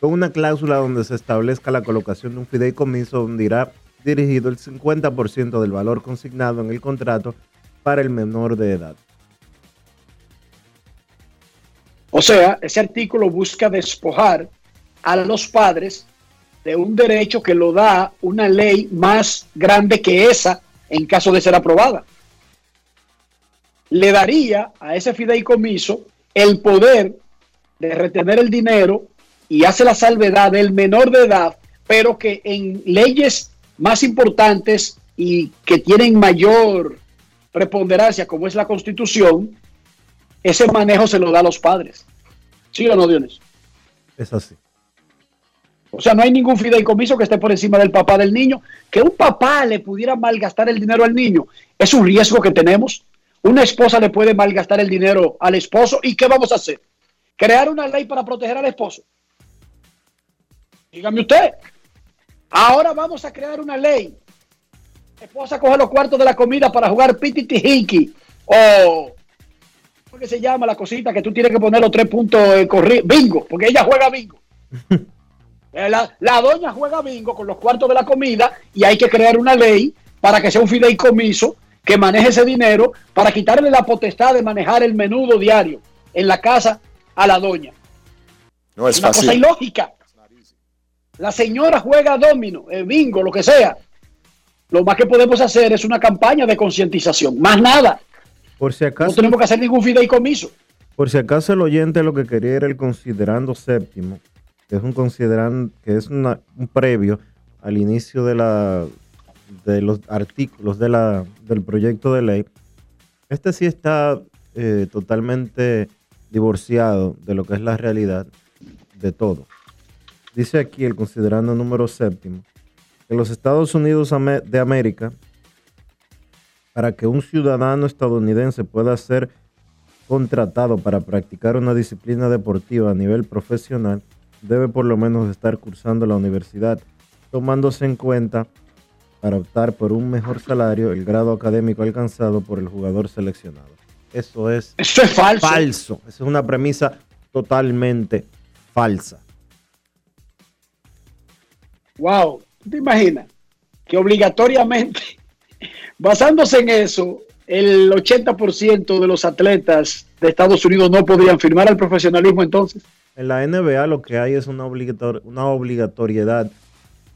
con una cláusula donde se establezca la colocación de un fideicomiso donde irá dirigido el 50% del valor consignado en el contrato para el menor de edad. O sea, ese artículo busca despojar a los padres de un derecho que lo da una ley más grande que esa en caso de ser aprobada. Le daría a ese fideicomiso el poder de retener el dinero y hace la salvedad del menor de edad, pero que en leyes más importantes y que tienen mayor preponderancia, como es la constitución, ese manejo se lo da a los padres. ¿Sí o no, Dionis? Es así. O sea, no hay ningún fideicomiso que esté por encima del papá del niño. Que un papá le pudiera malgastar el dinero al niño es un riesgo que tenemos. Una esposa le puede malgastar el dinero al esposo. ¿Y qué vamos a hacer? ¿Crear una ley para proteger al esposo? Dígame usted. Ahora vamos a crear una ley. La esposa coge los cuartos de la comida para jugar pititijiki o ¿cómo que se llama la cosita que tú tienes que poner los tres puntos en corri- bingo, porque ella juega bingo. <laughs> Eh, La, la doña juega bingo con los cuartos de la comida y hay que crear una ley para que sea un fideicomiso que maneje ese dinero para quitarle la potestad de manejar el menudo diario en la casa a la doña. No es Una cosa fácil. ilógica. La señora juega domino, eh, bingo, lo que sea. Lo más que podemos hacer es una campaña de concientización, más nada. Por si No acaso, tenemos que hacer ningún fideicomiso. por si acaso el oyente lo que quería era el considerando séptimo, que es un consideran que es una- un previo al inicio de la de los artículos de la, del proyecto de ley. Este sí está eh, totalmente divorciado de lo que es la realidad de todo. Dice aquí el considerando número séptimo que los Estados Unidos de América, para que un ciudadano estadounidense pueda ser contratado para practicar una disciplina deportiva a nivel profesional, debe por lo menos estar cursando la universidad, tomándose en cuenta para optar por un mejor salario el grado académico alcanzado por el jugador seleccionado. Eso es, Eso es falso. falso. Esa es una premisa totalmente falsa. Wow, ¿tú te imaginas? Que obligatoriamente, <laughs> basándose en eso, el 80% de los atletas de Estados Unidos no podrían firmar al profesionalismo entonces. En la NBA lo que hay es una, obligator- una obligatoriedad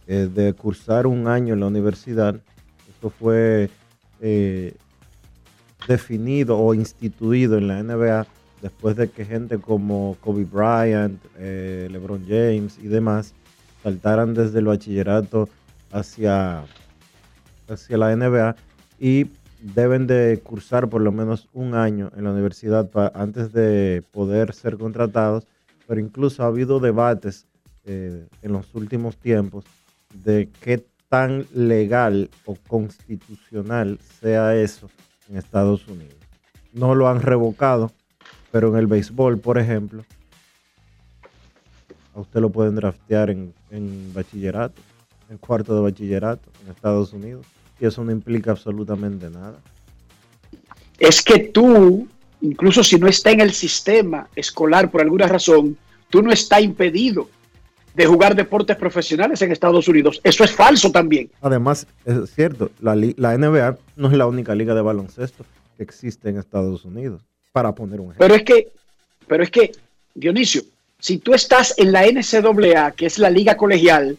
eh, de cursar un año en la universidad. Eso fue eh, definido o instituido en la NBA después de que gente como Kobe Bryant, eh, LeBron James y demás saltaran desde el bachillerato hacia, hacia la NBA y deben de cursar por lo menos un año en la universidad antes de poder ser contratados, pero incluso ha habido debates en los últimos tiempos de qué tan legal o constitucional sea eso en Estados Unidos. No lo han revocado, pero en el béisbol, por ejemplo, a usted lo pueden draftear en, en bachillerato, en cuarto de bachillerato en Estados Unidos, y eso no implica absolutamente nada. Es que tú, incluso si no está en el sistema escolar por alguna razón, tú no está impedido de jugar deportes profesionales en Estados Unidos. Eso es falso también. Además, es cierto, la, la NBA no es la única liga de baloncesto que existe en Estados Unidos, para poner un ejemplo. Pero es que, pero es que, Dionisio, si tú estás en la NCAA, que es la liga colegial,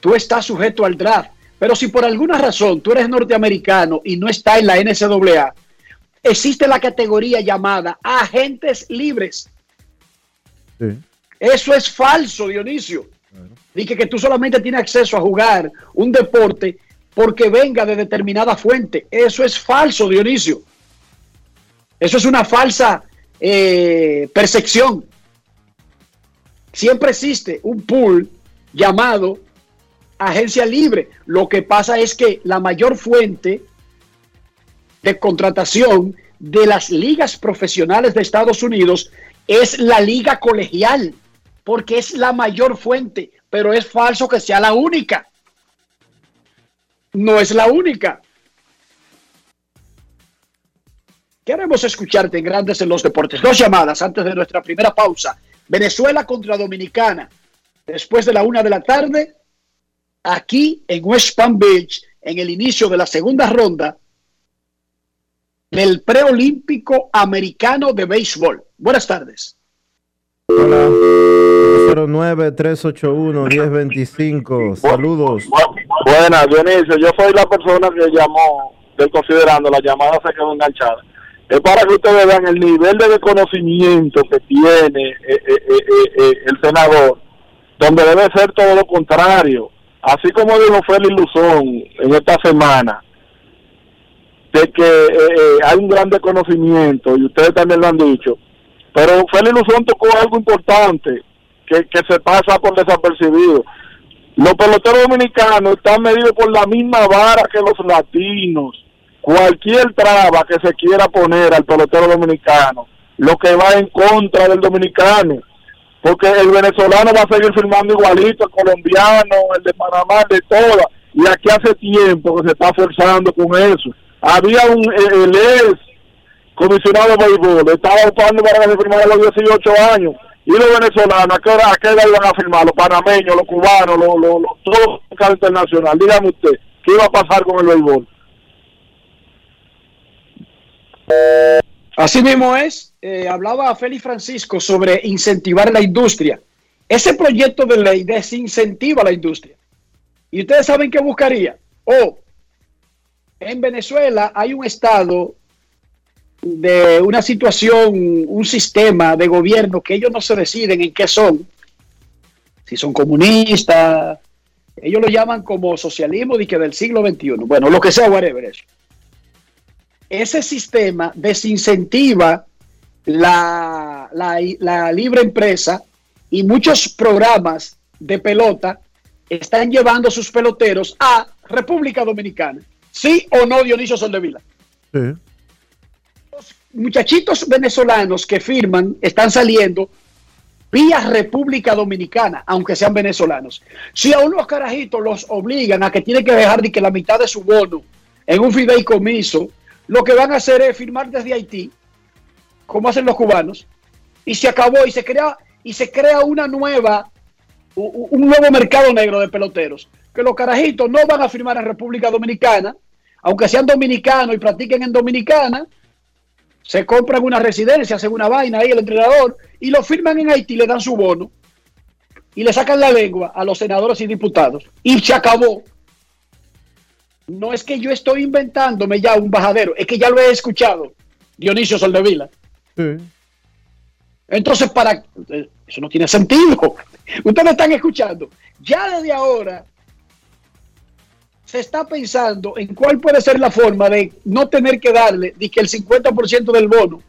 tú estás sujeto al draft. Pero si por alguna razón tú eres norteamericano y no está en la NCAA, existe la categoría llamada agentes libres. Sí. Eso es falso, Dionisio. Dice que tú solamente tienes acceso a jugar un deporte porque venga de determinada fuente. Eso es falso, Dionisio. Eso es una falsa eh, percepción. Siempre existe un pool llamado agencia libre. Lo que pasa es que la mayor fuente de contratación de las ligas profesionales de Estados Unidos es la liga colegial, porque es la mayor fuente, pero es falso que sea la única. No es la única. Queremos escucharte en Grandes en los Deportes. Dos llamadas antes de nuestra primera pausa. Venezuela contra Dominicana. Después de la una de la tarde, aquí en West Palm Beach, en el inicio de la segunda ronda del preolímpico americano de béisbol. Buenas tardes. 09-381-1025. Saludos. Buenas, Dionisio. Yo soy la persona que llamó del considerando, la llamada se quedó enganchada. Es para que ustedes vean el nivel de desconocimiento que tiene eh, eh, eh, el senador, donde debe ser todo lo contrario. Así como dijo Félix Luzón en esta semana, de que hay un gran desconocimiento, y ustedes también lo han dicho, pero Félix Luzón tocó algo importante que, se pasa por desapercibido. Los peloteros dominicanos están medidos por la misma vara que los latinos. Cualquier traba que se quiera poner al pelotero dominicano, lo que va en contra del dominicano, porque el venezolano va a seguir firmando igualito, el colombiano, el de Panamá, de todas, y aquí hace tiempo que se está forzando con eso. Había un, eh, el ex comisionado de béisbol, estaba optando para que se firmara a los 18 años, y los venezolanos, ¿a qué hora, a iban a firmar? Los panameños, los cubanos, los, los, los todos los internacional. Dígame usted, ¿qué iba a pasar con el béisbol? Así mismo es, eh, hablaba Félix Francisco sobre incentivar la industria. Ese proyecto de ley desincentiva la industria. ¿Y ustedes saben qué buscaría? O en Venezuela hay un estado de una situación, un sistema de gobierno que ellos no se deciden en qué son. Si son comunistas, ellos lo llaman como socialismo de que del siglo XXI. Bueno, lo que sea, whatever ese sistema desincentiva la la, la libre empresa y muchos programas de pelota están llevando sus peloteros a República Dominicana. ¿Sí o no, Dionisio Soldevila? Sí. Muchachitos venezolanos que firman están saliendo vía República Dominicana, aunque sean venezolanos. Si a unos carajitos los obligan a que tienen que dejar de que la mitad de su bono en un fideicomiso, lo que van a hacer es firmar desde Haití, como hacen los cubanos, y se acabó y se crea y se crea una nueva un nuevo mercado negro de peloteros, que los carajitos no van a firmar en República Dominicana, aunque sean dominicanos y practiquen en Dominicana, se compran una residencia, hacen una vaina ahí el entrenador y lo firman en Haití, le dan su bono y le sacan la lengua a los senadores y diputados y se acabó. No es que yo estoy inventándome ya un bajadero, es que ya lo he escuchado, Dionisio Soldevila. Entonces, para eso no tiene sentido. <laughs> Ustedes están escuchando. Ya desde ahora se está pensando en cuál puede ser la forma de no tener que darle que el 50% del bono.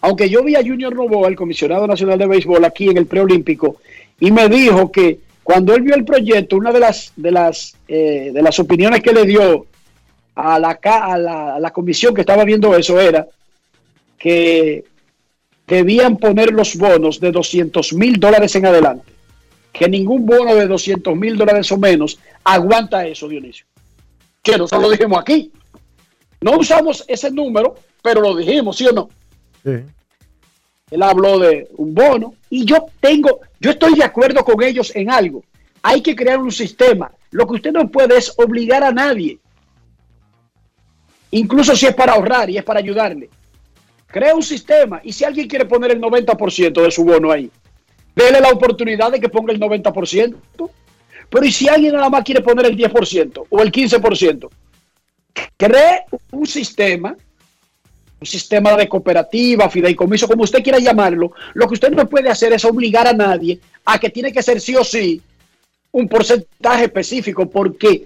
Aunque yo vi a Junior Novoa, el comisionado nacional de béisbol, aquí en el preolímpico, y me dijo que cuando él vio el proyecto, una de las de las eh, de las opiniones que le dio a la, a la a la comisión que estaba viendo eso era que debían poner los bonos de 200 mil dólares en adelante. Que ningún bono de 200 mil dólares o menos aguanta eso, Dionisio. Que nosotros lo dijimos aquí. No usamos ese número, pero lo dijimos, ¿sí o no? Sí. Él habló de un bono y yo tengo, yo estoy de acuerdo con ellos en algo. Hay que crear un sistema. Lo que usted no puede es obligar a nadie. Incluso si es para ahorrar y es para ayudarle. Crea un sistema y si alguien quiere poner el 90% de su bono ahí, déle la oportunidad de que ponga el 90%. Pero ¿y si alguien nada más quiere poner el 10% o el 15%? Cree un sistema, un sistema de cooperativa, fideicomiso, como usted quiera llamarlo. Lo que usted no puede hacer es obligar a nadie a que tiene que ser sí o sí un porcentaje específico, porque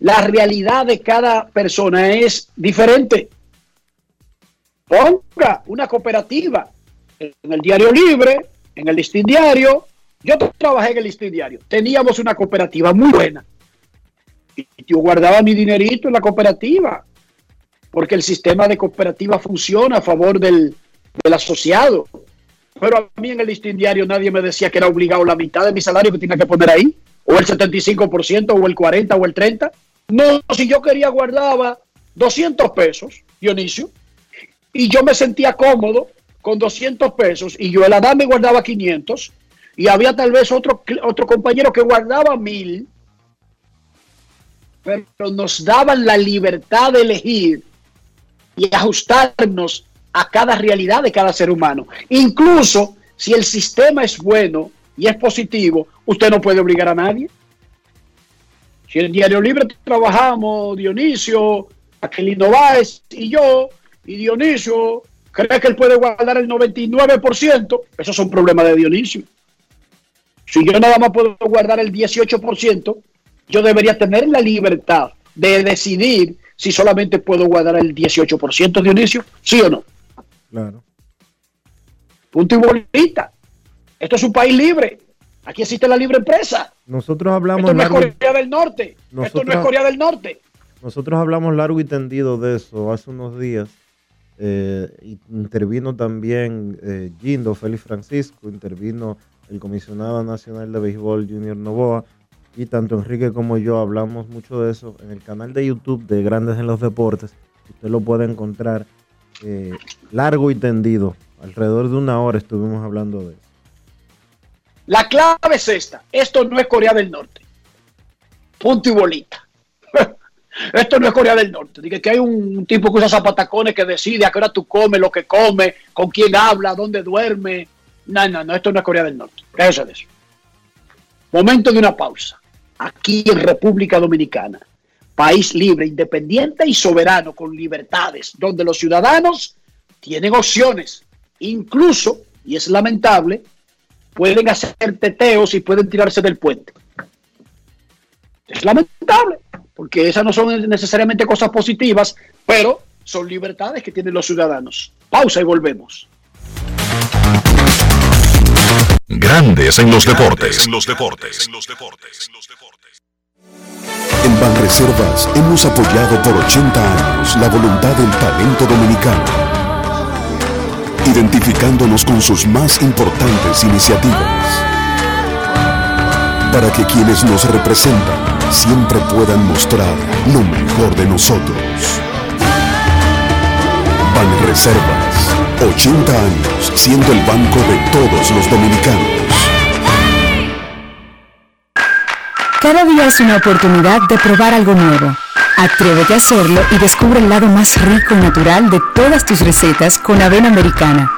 la realidad de cada persona es diferente. Ponga una cooperativa en el diario libre, en el listín diario. Yo trabajé en el listín diario. Teníamos una cooperativa muy buena. Y yo guardaba mi dinerito en la cooperativa. Porque el sistema de cooperativa funciona a favor del, del asociado. Pero a mí en el listín diario nadie me decía que era obligado la mitad de mi salario que tenía que poner ahí. O el 75%, o el 40%, o el 30%. No, si yo quería guardaba 200 pesos, Dionisio, y yo me sentía cómodo con 200 pesos y yo el Adán me guardaba 500 y había tal vez otro, otro compañero que guardaba 1000 pero nos daban la libertad de elegir y ajustarnos a cada realidad de cada ser humano. Incluso si el sistema es bueno y es positivo, usted no puede obligar a nadie. Si en Diario Libre trabajamos Dionisio, Aquilino Báez y yo, y Dionisio cree que él puede guardar el 99%, esos son problemas de Dionisio. Si yo nada más puedo guardar el 18%, yo debería tener la libertad de decidir si solamente puedo guardar el 18%, Dionisio, sí o no. Claro. Punto y bolita. Esto es un país libre. Aquí existe la libre empresa. Nosotros hablamos Esto no es largo, y- Corea del Norte. Esto no es Corea del Norte. nosotros hablamos largo y tendido de eso hace unos días. Eh, intervino también eh, Gindo, Félix Francisco, intervino el comisionado nacional de béisbol Junior Novoa y tanto Enrique como yo hablamos mucho de eso en el canal de YouTube de Grandes en los Deportes. Usted lo puede encontrar eh, largo y tendido. Alrededor de una hora estuvimos hablando de eso. La clave es esta. Esto no es Corea del Norte. Punto y bolita. Esto no es Corea del Norte. Dice que hay un tipo que usa zapatacones que decide a qué hora tú comes, lo que come, con quién habla, dónde duerme. No, no, no. Esto no es Corea del Norte. Eso de eso. Momento de una pausa. Aquí en República Dominicana. País libre, independiente y soberano, con libertades, donde los ciudadanos tienen opciones. Incluso, y es lamentable, pueden hacer teteos y pueden tirarse del puente. Es lamentable, porque esas no son necesariamente cosas positivas, pero son libertades que tienen los ciudadanos. Pausa y volvemos. Grandes en los deportes. En los deportes. En Banreservas hemos apoyado por 80 años la voluntad del talento dominicano, identificándonos con sus más importantes iniciativas, para que quienes nos representan siempre puedan mostrar lo mejor de nosotros. Banreservas, 80 años siendo el banco de todos los dominicanos. Cada día es una oportunidad de probar algo nuevo. Atrévete a hacerlo y descubre el lado más rico y natural de todas tus recetas con avena americana.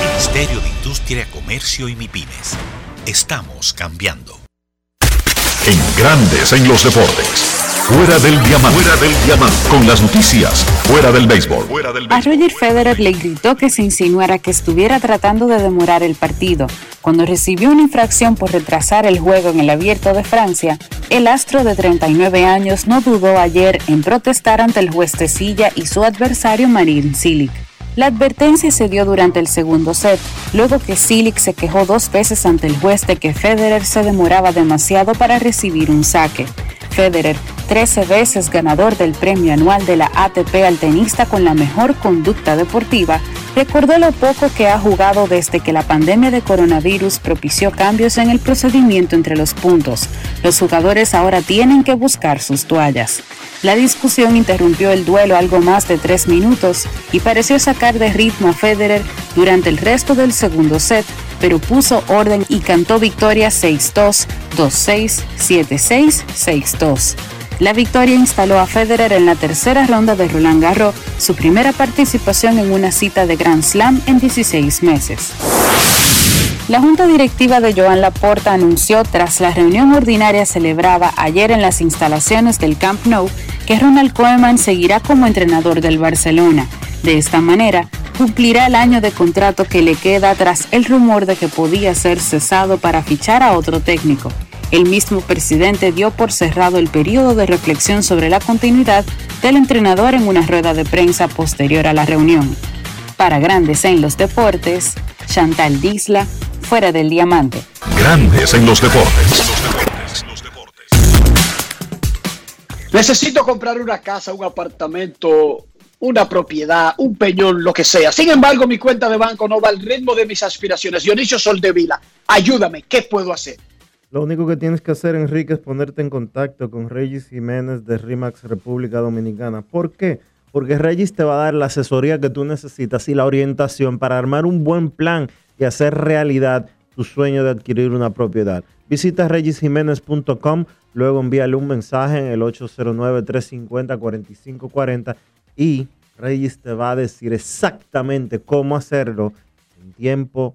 Ministerio de Industria, Comercio y MIPIMES. Estamos cambiando. En Grandes en los deportes. Fuera del diamante. Fuera del diamante. Con las noticias. Fuera del béisbol. Fuera del A Roger Federer le gritó que se insinuara que estuviera tratando de demorar el partido. Cuando recibió una infracción por retrasar el juego en el Abierto de Francia, el astro de 39 años no dudó ayer en protestar ante el juez de silla y su adversario Marin Cilic. La advertencia se dio durante el segundo set, luego que Silic se quejó dos veces ante el juez de que Federer se demoraba demasiado para recibir un saque. Federer, 13 veces ganador del premio anual de la ATP al tenista con la mejor conducta deportiva, recordó lo poco que ha jugado desde que la pandemia de coronavirus propició cambios en el procedimiento entre los puntos. Los jugadores ahora tienen que buscar sus toallas. La discusión interrumpió el duelo algo más de tres minutos y pareció sacar de ritmo a Federer durante el resto del segundo set, pero puso orden y cantó victoria 6-2, 2-6, 7-6, 6-2. La victoria instaló a Federer en la tercera ronda de Roland Garros, su primera participación en una cita de Grand Slam en 16 meses. La Junta Directiva de Joan Laporta anunció tras la reunión ordinaria celebrada ayer en las instalaciones del Camp Nou que Ronald Koeman seguirá como entrenador del Barcelona. De esta manera, cumplirá el año de contrato que le queda tras el rumor de que podía ser cesado para fichar a otro técnico. El mismo presidente dio por cerrado el periodo de reflexión sobre la continuidad del entrenador en una rueda de prensa posterior a la reunión. Para Grandes en los Deportes, Chantal Disla, fuera del diamante. Grandes en los deportes. Necesito comprar una casa, un apartamento, una propiedad, un peñón, lo que sea. Sin embargo, mi cuenta de banco no va al ritmo de mis aspiraciones. Dionisio Soldevila, ayúdame, ¿qué puedo hacer? Lo único que tienes que hacer, Enrique, es ponerte en contacto con Regis Jiménez de RIMAX República Dominicana. ¿Por qué? Porque Regis te va a dar la asesoría que tú necesitas y la orientación para armar un buen plan y hacer realidad tu sueño de adquirir una propiedad. Visita regisjiménez.com, luego envíale un mensaje en el 809-350-4540 y Regis te va a decir exactamente cómo hacerlo en tiempo.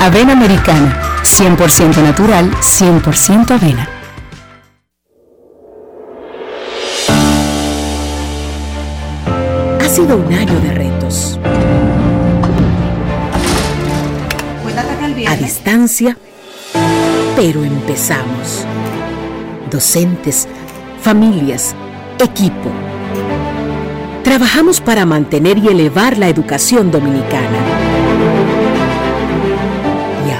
Avena americana, 100% natural, 100% avena. Ha sido un año de retos. A distancia, pero empezamos. Docentes, familias, equipo. Trabajamos para mantener y elevar la educación dominicana.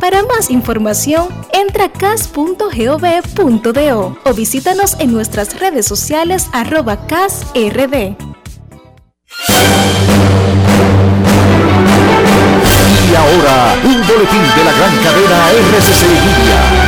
Para más información, entra a cas.gov.do o visítanos en nuestras redes sociales arroba casrd. Y ahora, un boletín de la gran cadena RCC Media.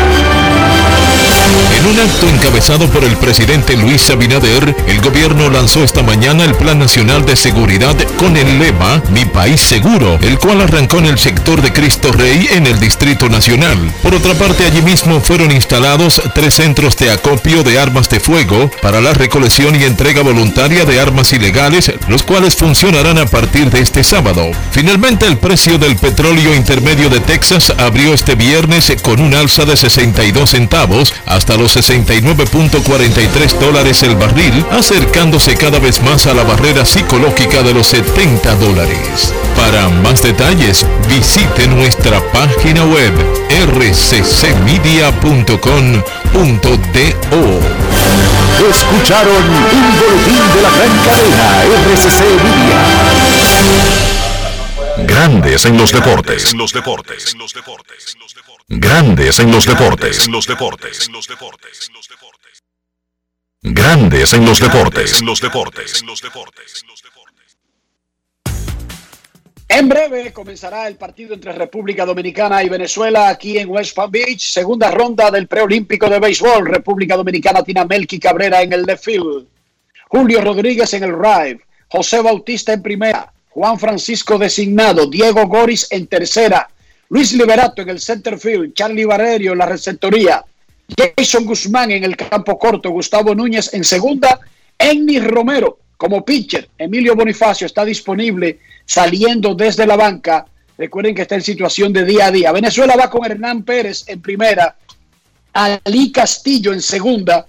En un acto encabezado por el presidente Luis Abinader, el gobierno lanzó esta mañana el Plan Nacional de Seguridad con el lema Mi País Seguro, el cual arrancó en el sector de Cristo Rey en el Distrito Nacional. Por otra parte, allí mismo fueron instalados tres centros de acopio de armas de fuego para la recolección y entrega voluntaria de armas ilegales, los cuales funcionarán a partir de este sábado. Finalmente, el precio del petróleo intermedio de Texas abrió este viernes con un alza de 62 centavos hasta los 69.43 dólares el barril, acercándose cada vez más a la barrera psicológica de los 70 dólares. Para más detalles, visite nuestra página web rccmedia.com.do. Escucharon un boletín de la gran cadena RCC Media. Grandes en los deportes. En los deportes. Grandes en los deportes. Los deportes. Los deportes. Grandes en los deportes. Los deportes. Los deportes. En breve comenzará el partido entre República Dominicana y Venezuela aquí en West Palm Beach. Segunda ronda del preolímpico de béisbol. República Dominicana tiene a Melky Cabrera en el left field. Julio Rodríguez en el right. José Bautista en primera. Juan Francisco designado. Diego Goris en tercera. Luis Liberato en el center field, Charlie Barrerio en la receptoría, Jason Guzmán en el campo corto, Gustavo Núñez en segunda, Ennis Romero como pitcher, Emilio Bonifacio está disponible saliendo desde la banca. Recuerden que está en situación de día a día. Venezuela va con Hernán Pérez en primera, Ali Castillo en segunda,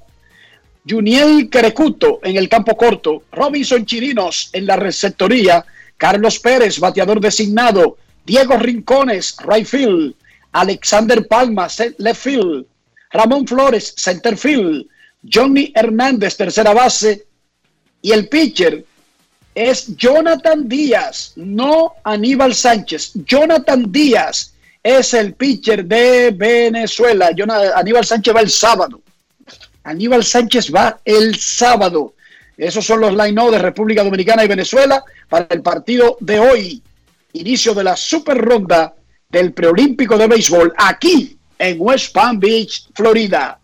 Juniel Carecuto en el campo corto, Robinson Chirinos en la receptoría, Carlos Pérez, bateador designado, Diego Rincones, right field, Alexander Palma, left field, Ramón Flores, center field, Johnny Hernández, tercera base, y el pitcher es Jonathan Díaz, no Aníbal Sánchez. Jonathan Díaz es el pitcher de Venezuela. Aníbal Sánchez va el sábado. Aníbal Sánchez va el sábado. Esos son los line de República Dominicana y Venezuela para el partido de hoy inicio de la super ronda del preolímpico de béisbol aquí en West Palm Beach, Florida.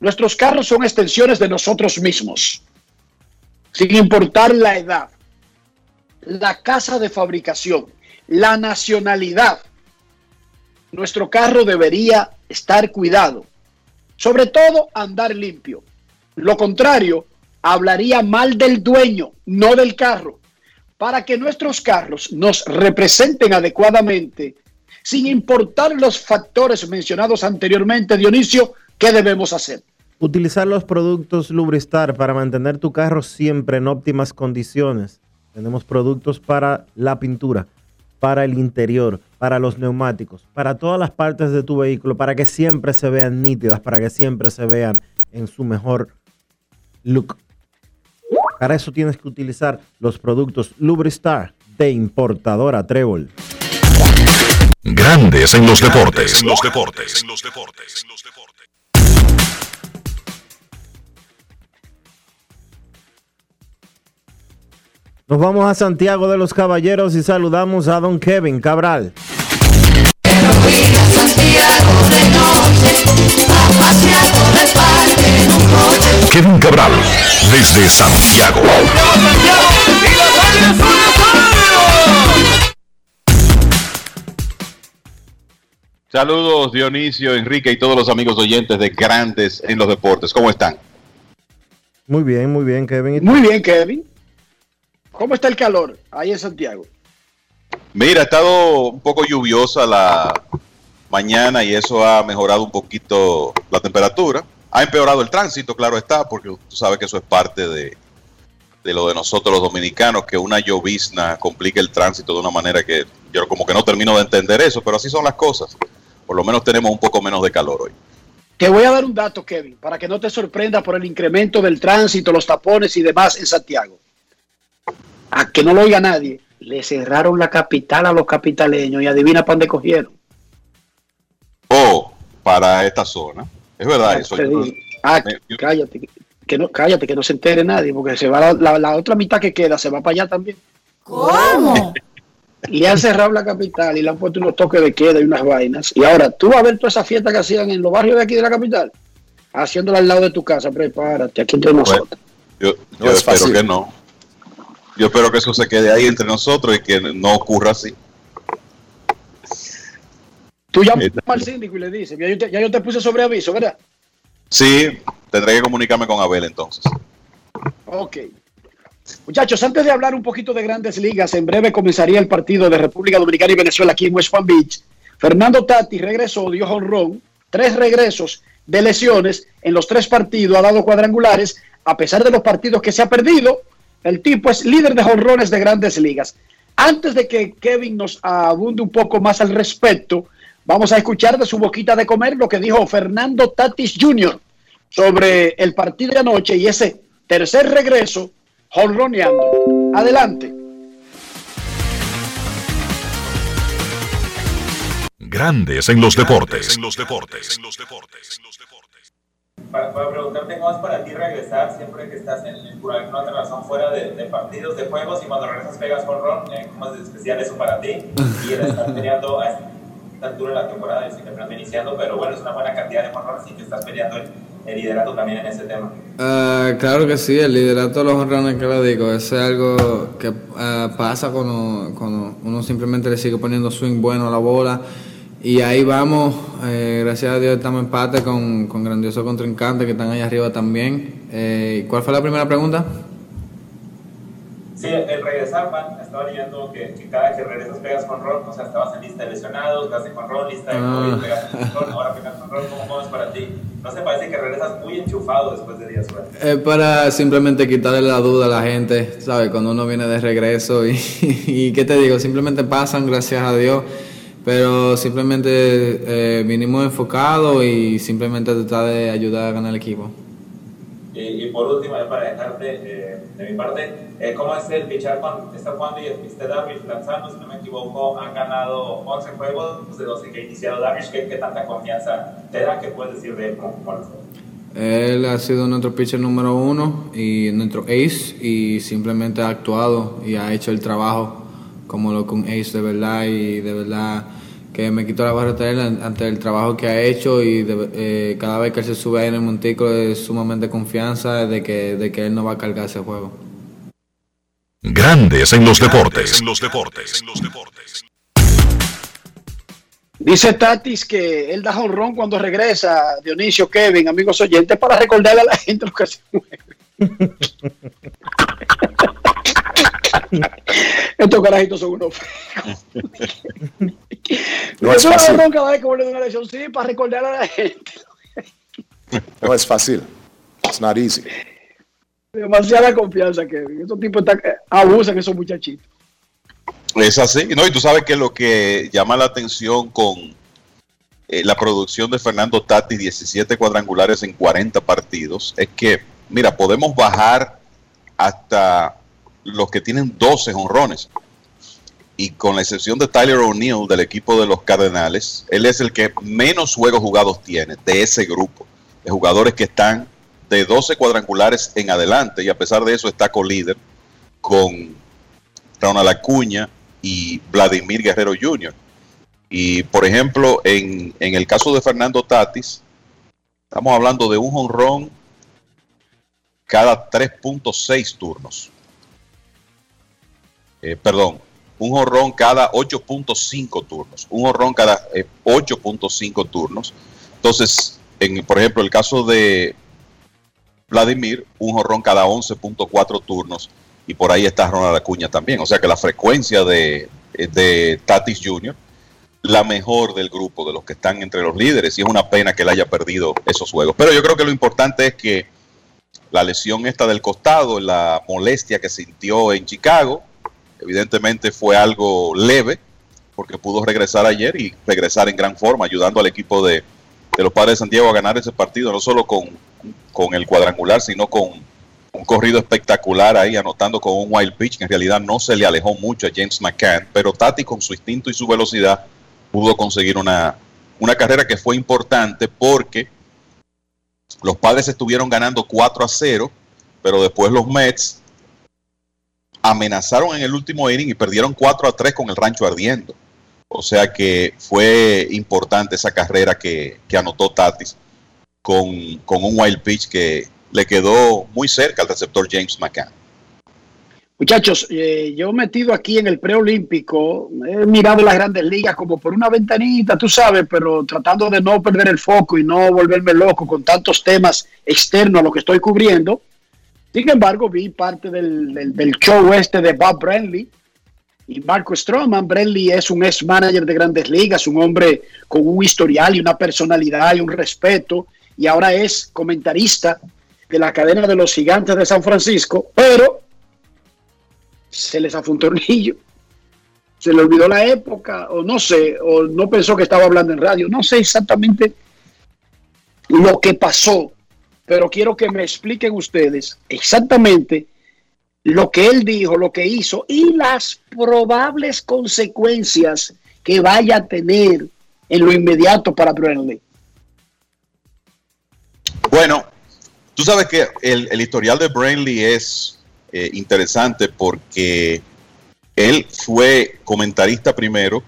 Nuestros carros son extensiones de nosotros mismos, sin importar la edad, la casa de fabricación, la nacionalidad. Nuestro carro debería estar cuidado, sobre todo andar limpio. Lo contrario, hablaría mal del dueño, no del carro para que nuestros carros nos representen adecuadamente, sin importar los factores mencionados anteriormente, Dionisio, ¿qué debemos hacer? Utilizar los productos Lubristar para mantener tu carro siempre en óptimas condiciones. Tenemos productos para la pintura, para el interior, para los neumáticos, para todas las partes de tu vehículo, para que siempre se vean nítidas, para que siempre se vean en su mejor look. Para eso tienes que utilizar los productos Lubristar de importadora Trébol. Grandes en los deportes. En los deportes. En los deportes. Nos vamos a Santiago de los Caballeros y saludamos a don Kevin Cabral. Kevin Cabral, desde Santiago. Saludos Dionisio, Enrique y todos los amigos oyentes de Grandes en los Deportes. ¿Cómo están? Muy bien, muy bien, Kevin. Muy bien, Kevin. ¿Cómo está el calor ahí en Santiago? Mira, ha estado un poco lluviosa la mañana y eso ha mejorado un poquito la temperatura. Ha empeorado el tránsito, claro está, porque tú sabes que eso es parte de, de lo de nosotros los dominicanos, que una llovizna complica el tránsito de una manera que yo como que no termino de entender eso, pero así son las cosas. Por lo menos tenemos un poco menos de calor hoy. Te voy a dar un dato, Kevin, para que no te sorprenda por el incremento del tránsito, los tapones y demás en Santiago. A que no lo oiga nadie, le cerraron la capital a los capitaleños y adivina para dónde cogieron. Oh, para esta zona. Es verdad eso. ah, cállate, que no, cállate, que no se entere nadie, porque se va la, la, otra mitad que queda, se va para allá también. ¿Cómo? <laughs> Le han cerrado la capital y le han puesto unos toques de queda y unas vainas. Y ahora, tú vas a ver toda esa fiesta que hacían en los barrios de aquí de la capital, haciéndola al lado de tu casa, prepárate, aquí entre nosotros. Yo, yo espero que no. Yo espero que eso se quede ahí entre nosotros y que no ocurra así. Tú llamas al síndico y le dices, ya yo, te, ya yo te puse sobre aviso, ¿verdad? Sí, tendré que comunicarme con Abel entonces. Ok. Muchachos, antes de hablar un poquito de grandes ligas, en breve comenzaría el partido de República Dominicana y Venezuela aquí en West Palm Beach. Fernando Tati regresó, dio honrón, tres regresos de lesiones en los tres partidos, ha dado cuadrangulares, a pesar de los partidos que se ha perdido, el tipo es líder de honrones de grandes ligas. Antes de que Kevin nos abunde un poco más al respecto, vamos a escuchar de su boquita de comer lo que dijo Fernando Tatis Jr. sobre el partido de anoche y ese tercer regreso honroneando. Adelante. Grandes en los deportes. En los deportes. Para, para, preguntarte cómo es para ti regresar siempre que estás en, por alguna otra razón fuera de, de, partidos, de juegos y cuando regresas pegas con Ron, eh, ¿cómo es especial eso para ti? Y el estar peleando a altura de la temporada, sé que apenas iniciando, pero bueno, es una buena cantidad de honrones y que estás peleando el, el liderato también en ese tema. Uh, claro que sí, el liderato de los honrones que le digo, eso es algo que uh, pasa cuando, cuando uno simplemente le sigue poniendo swing bueno a la bola. Y ahí vamos, eh, gracias a Dios estamos empate con, con grandiosos contrincantes que están ahí arriba también. Eh, ¿Cuál fue la primera pregunta? Sí, el regresar, Juan, estaba leyendo que, que, cada que regresas pegas con Ron, o sea, estabas en lista de lesionados, pegaste con Ron, lista de COVID, ah. pegaste con Ron, ahora pegas con Ron, ¿cómo es para ti? ¿No se parece que regresas muy enchufado después de días sueltos? Es para simplemente quitarle la duda a la gente, ¿sabes? Cuando uno viene de regreso y, <laughs> y ¿qué te digo? Simplemente pasan, gracias a Dios pero simplemente eh, vinimos enfocados y simplemente tratar de ayudar a ganar el equipo. Y, por último, para dejarte eh, de mi parte, eh, ¿cómo es el pichar cuando está jugando y este Darvish lanzando? Si no me equivoco, han ganado 11 juegos de 12 que ha iniciado Darvish. ¿Qué, ¿Qué, tanta confianza te da? ¿Qué puedes decir de él Él ha sido nuestro pitcher número uno y nuestro ace y simplemente ha actuado y ha hecho el trabajo como lo con ace de verdad y de verdad que me quitó la barra de él ante el trabajo que ha hecho y de, eh, cada vez que él se sube ahí en el montículo es sumamente confianza de que, de que él no va a cargar ese juego. Grandes en los deportes. En los deportes. En los deportes. Dice Tatis que él da honrón cuando regresa, Dionisio, Kevin, amigos oyentes, para recordarle a la gente lo que se mueve. <laughs> Estos carajitos son unos <laughs> No es fácil. cada vez que vuelve una lesión, sí, para recordar a la gente. No es fácil. It's not easy. Demasiada confianza, Kevin. Estos tipos están, eh, abusan esos muchachitos. Es así, ¿no? Y tú sabes que lo que llama la atención con eh, la producción de Fernando Tati, 17 cuadrangulares en 40 partidos, es que, mira, podemos bajar hasta los que tienen 12 honrones. Y con la excepción de Tyler O'Neill del equipo de los Cardenales, él es el que menos juegos jugados tiene de ese grupo de jugadores que están de 12 cuadrangulares en adelante. Y a pesar de eso está co-líder con Ronald Acuña y Vladimir Guerrero Jr. Y por ejemplo, en, en el caso de Fernando Tatis, estamos hablando de un honrón cada 3.6 turnos. Eh, perdón, un honrón cada 8.5 turnos. Un honrón cada 8.5 turnos. Entonces, en, por ejemplo, el caso de Vladimir, un honrón cada 11.4 turnos. Y por ahí está Ronald Acuña también. O sea que la frecuencia de, de Tatis Jr., la mejor del grupo, de los que están entre los líderes. Y es una pena que él haya perdido esos juegos. Pero yo creo que lo importante es que la lesión esta del costado, la molestia que sintió en Chicago, evidentemente fue algo leve, porque pudo regresar ayer y regresar en gran forma, ayudando al equipo de, los Padres de Santiago a ganar ese partido, no solo con, con el cuadrangular, sino con un corrido espectacular ahí, anotando con un wild pitch, que en realidad no se le alejó mucho a James McCann, pero Tati con su instinto y su velocidad pudo conseguir una, una carrera que fue importante porque los padres estuvieron ganando 4 a 0, pero después los Mets amenazaron en el último inning y perdieron 4 a 3 con el rancho ardiendo. O sea que fue importante esa carrera que, que anotó Tatis con, con, un wild pitch que le quedó muy cerca al receptor James McCann. Muchachos, eh, yo metido aquí en el preolímpico, he mirado las grandes ligas como por una ventanita, tú sabes, pero tratando de no perder el foco y no volverme loco con tantos temas externos a lo que estoy cubriendo. Sin embargo, vi parte del, show este de Bob Brenly y Marco Stroman. Brenly es un ex manager de grandes ligas, un hombre con un historial y una personalidad y un respeto, y ahora es comentarista de la cadena de los gigantes de San Francisco, pero se les zafó un tornillo, se le olvidó la época, o no sé, o no pensó que estaba hablando en radio, no sé exactamente lo que pasó, pero quiero que me expliquen ustedes exactamente lo que él dijo, lo que hizo y las probables consecuencias que vaya a tener en lo inmediato para Burnley. Bueno, tú sabes que el, historial de Brainley es eh, interesante porque él fue comentarista primero,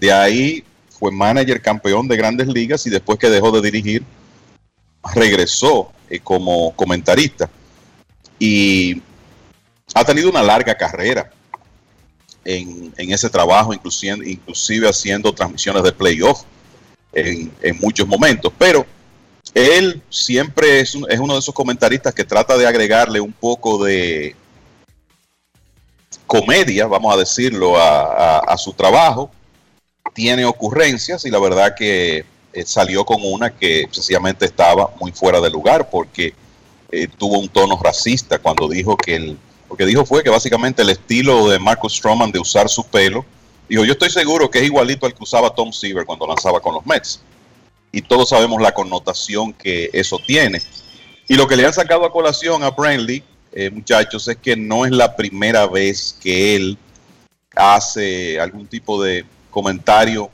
de ahí fue manager campeón de grandes ligas y después que dejó de dirigir, regresó eh, como comentarista. Y ha tenido una larga carrera en, en ese trabajo, inclusive, inclusive haciendo transmisiones de playoff en, muchos momentos. Pero él siempre es, es, uno de esos comentaristas que trata de agregarle un poco de comedia, vamos a decirlo, a su trabajo. Tiene ocurrencias y la verdad que eh, salió con una que sencillamente estaba muy fuera de lugar porque eh, tuvo un tono racista cuando dijo que el, lo que dijo fue que básicamente el estilo de Marcus Stroman de usar su pelo, dijo, yo estoy seguro que es igualito al que usaba Tom Seaver cuando lanzaba con los Mets y todos sabemos la connotación que eso tiene. Y lo que le han sacado a colación a Brantley, eh, muchachos, es que no es la primera vez que él hace algún tipo de comentario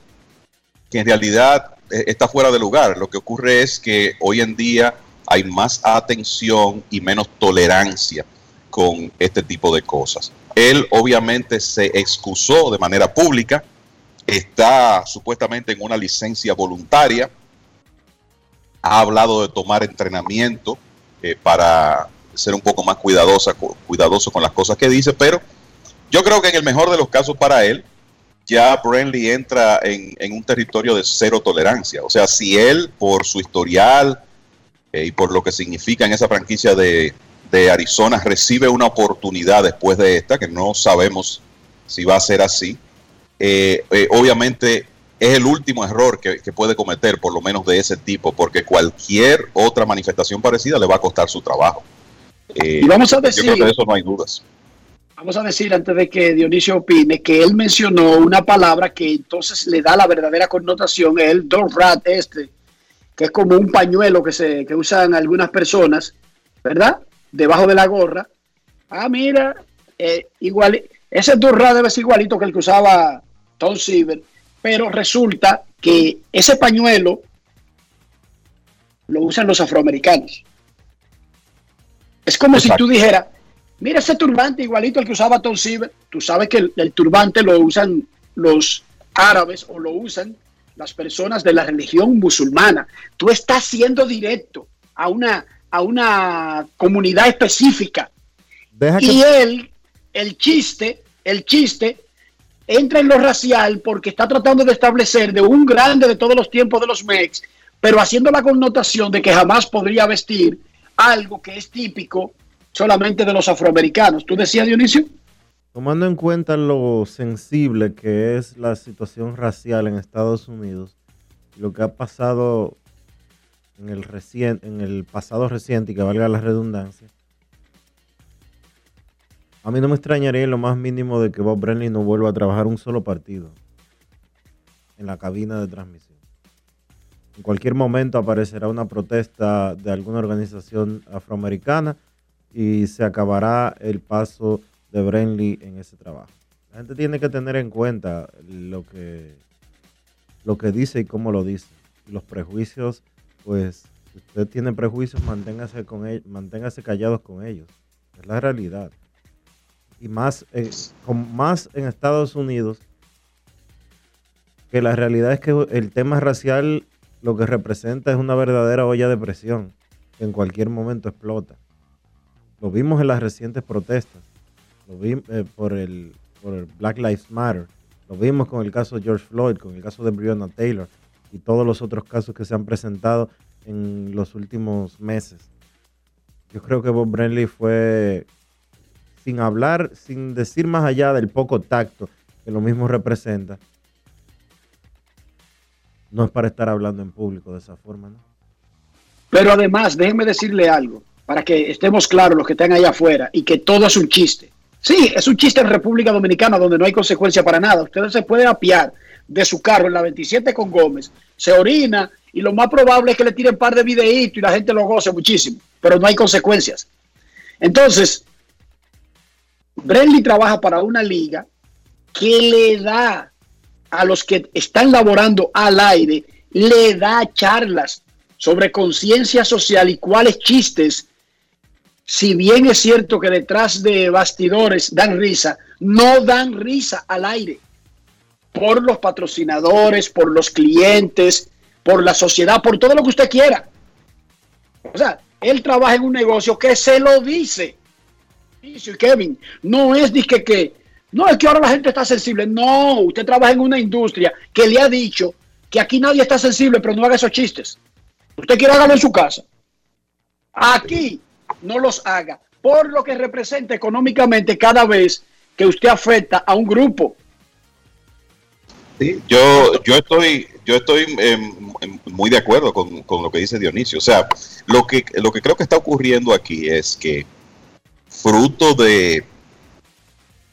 que en realidad está fuera de lugar. Lo que ocurre es que hoy en día hay más atención y menos tolerancia con este tipo de cosas. Él obviamente se excusó de manera pública, está supuestamente en una licencia voluntaria, ha hablado de tomar entrenamiento eh, para ser un poco más cuidadoso con las cosas que dice, pero yo creo que en el mejor de los casos para él, ya Brenly entra en, en un territorio de cero tolerancia. O sea, si él, por su historial eh, y por lo que significa en esa franquicia de, de Arizona, recibe una oportunidad después de esta, que no sabemos si va a ser así, eh, eh, obviamente es el último error que, que, puede cometer, por lo menos de ese tipo, porque cualquier otra manifestación parecida le va a costar su trabajo. Y vamos a decir, yo creo que de eso no hay dudas. Vamos a decir, antes de que Dionisio opine, que él mencionó una palabra que entonces le da la verdadera connotación, el dog rat este, que es como un pañuelo que, se, que usan algunas personas, ¿verdad? Debajo de la gorra, ah, mira, eh, igual, ese turra debe ser igualito que el que usaba Tom Siever, pero resulta que ese pañuelo lo usan los afroamericanos. Es como si tú dijeras, mira ese turbante igualito al que usaba Tom Siever. Tú sabes que el, turbante lo usan los árabes o lo usan las personas de la religión musulmana. Tú estás siendo directo a una, a una comunidad específica. y él, el chiste, el chiste, entra en lo racial porque está tratando de establecer de un grande de todos los tiempos de los Mex, pero haciendo la connotación de que jamás podría vestir algo que es típico solamente de los afroamericanos. ¿Tú decías, Dionisio? Tomando en cuenta lo sensible que es la situación racial en Estados Unidos, lo que ha pasado en el, en el pasado reciente, y que valga la redundancia, a mí no me extrañaría en lo más mínimo de que Bob Brenly no vuelva a trabajar un solo partido en la cabina de transmisión. En cualquier momento aparecerá una protesta de alguna organización afroamericana y se acabará el paso de Brenly en ese trabajo. La gente tiene que tener en cuenta lo que, lo que dice y cómo lo dice. Los prejuicios, pues, si usted tiene prejuicios, manténgase, con ellos, manténgase callados con ellos. Es la realidad y más, eh, con más en Estados Unidos, que la realidad es que el tema racial lo que representa es una verdadera olla de presión que en cualquier momento explota. Lo vimos en las recientes protestas, lo vimos eh, por, el, por el Black Lives Matter, lo vimos con el caso de George Floyd, con el caso de Breonna Taylor y todos los otros casos que se han presentado en los últimos meses. Yo creo que Bob Brenly fue sin hablar, sin decir más allá del poco tacto que lo mismo representa, no es para estar hablando en público de esa forma, ¿no? Pero además, déjenme decirle algo, para que estemos claros los que están allá afuera y que todo es un chiste. Sí, es un chiste en República Dominicana donde no hay consecuencia para nada. Ustedes se pueden apiar de su carro en la 27 con Gómez, se orina y lo más probable es que le tiren un par de videitos y la gente lo goce muchísimo, pero no hay consecuencias. Entonces, Brenly trabaja para una liga que le da a los que están laborando al aire, le da charlas sobre conciencia social y cuáles chistes, si bien es cierto que detrás de bastidores dan risa, no dan risa al aire por los patrocinadores, por los clientes, por la sociedad, por todo lo que usted quiera. O sea, él trabaja en un negocio que se lo dice. Kevin, no es que, que, no es que ahora la gente está sensible. No, usted trabaja en una industria que le ha dicho que aquí nadie está sensible, pero no haga esos chistes. Usted quiere hacerlo en su casa. Aquí no los haga, por lo que representa económicamente cada vez que usted afecta a un grupo. Sí, yo, yo estoy, yo estoy muy de acuerdo con, con, lo que dice Dionisio. O sea, lo que, lo que creo que está ocurriendo aquí es que fruto de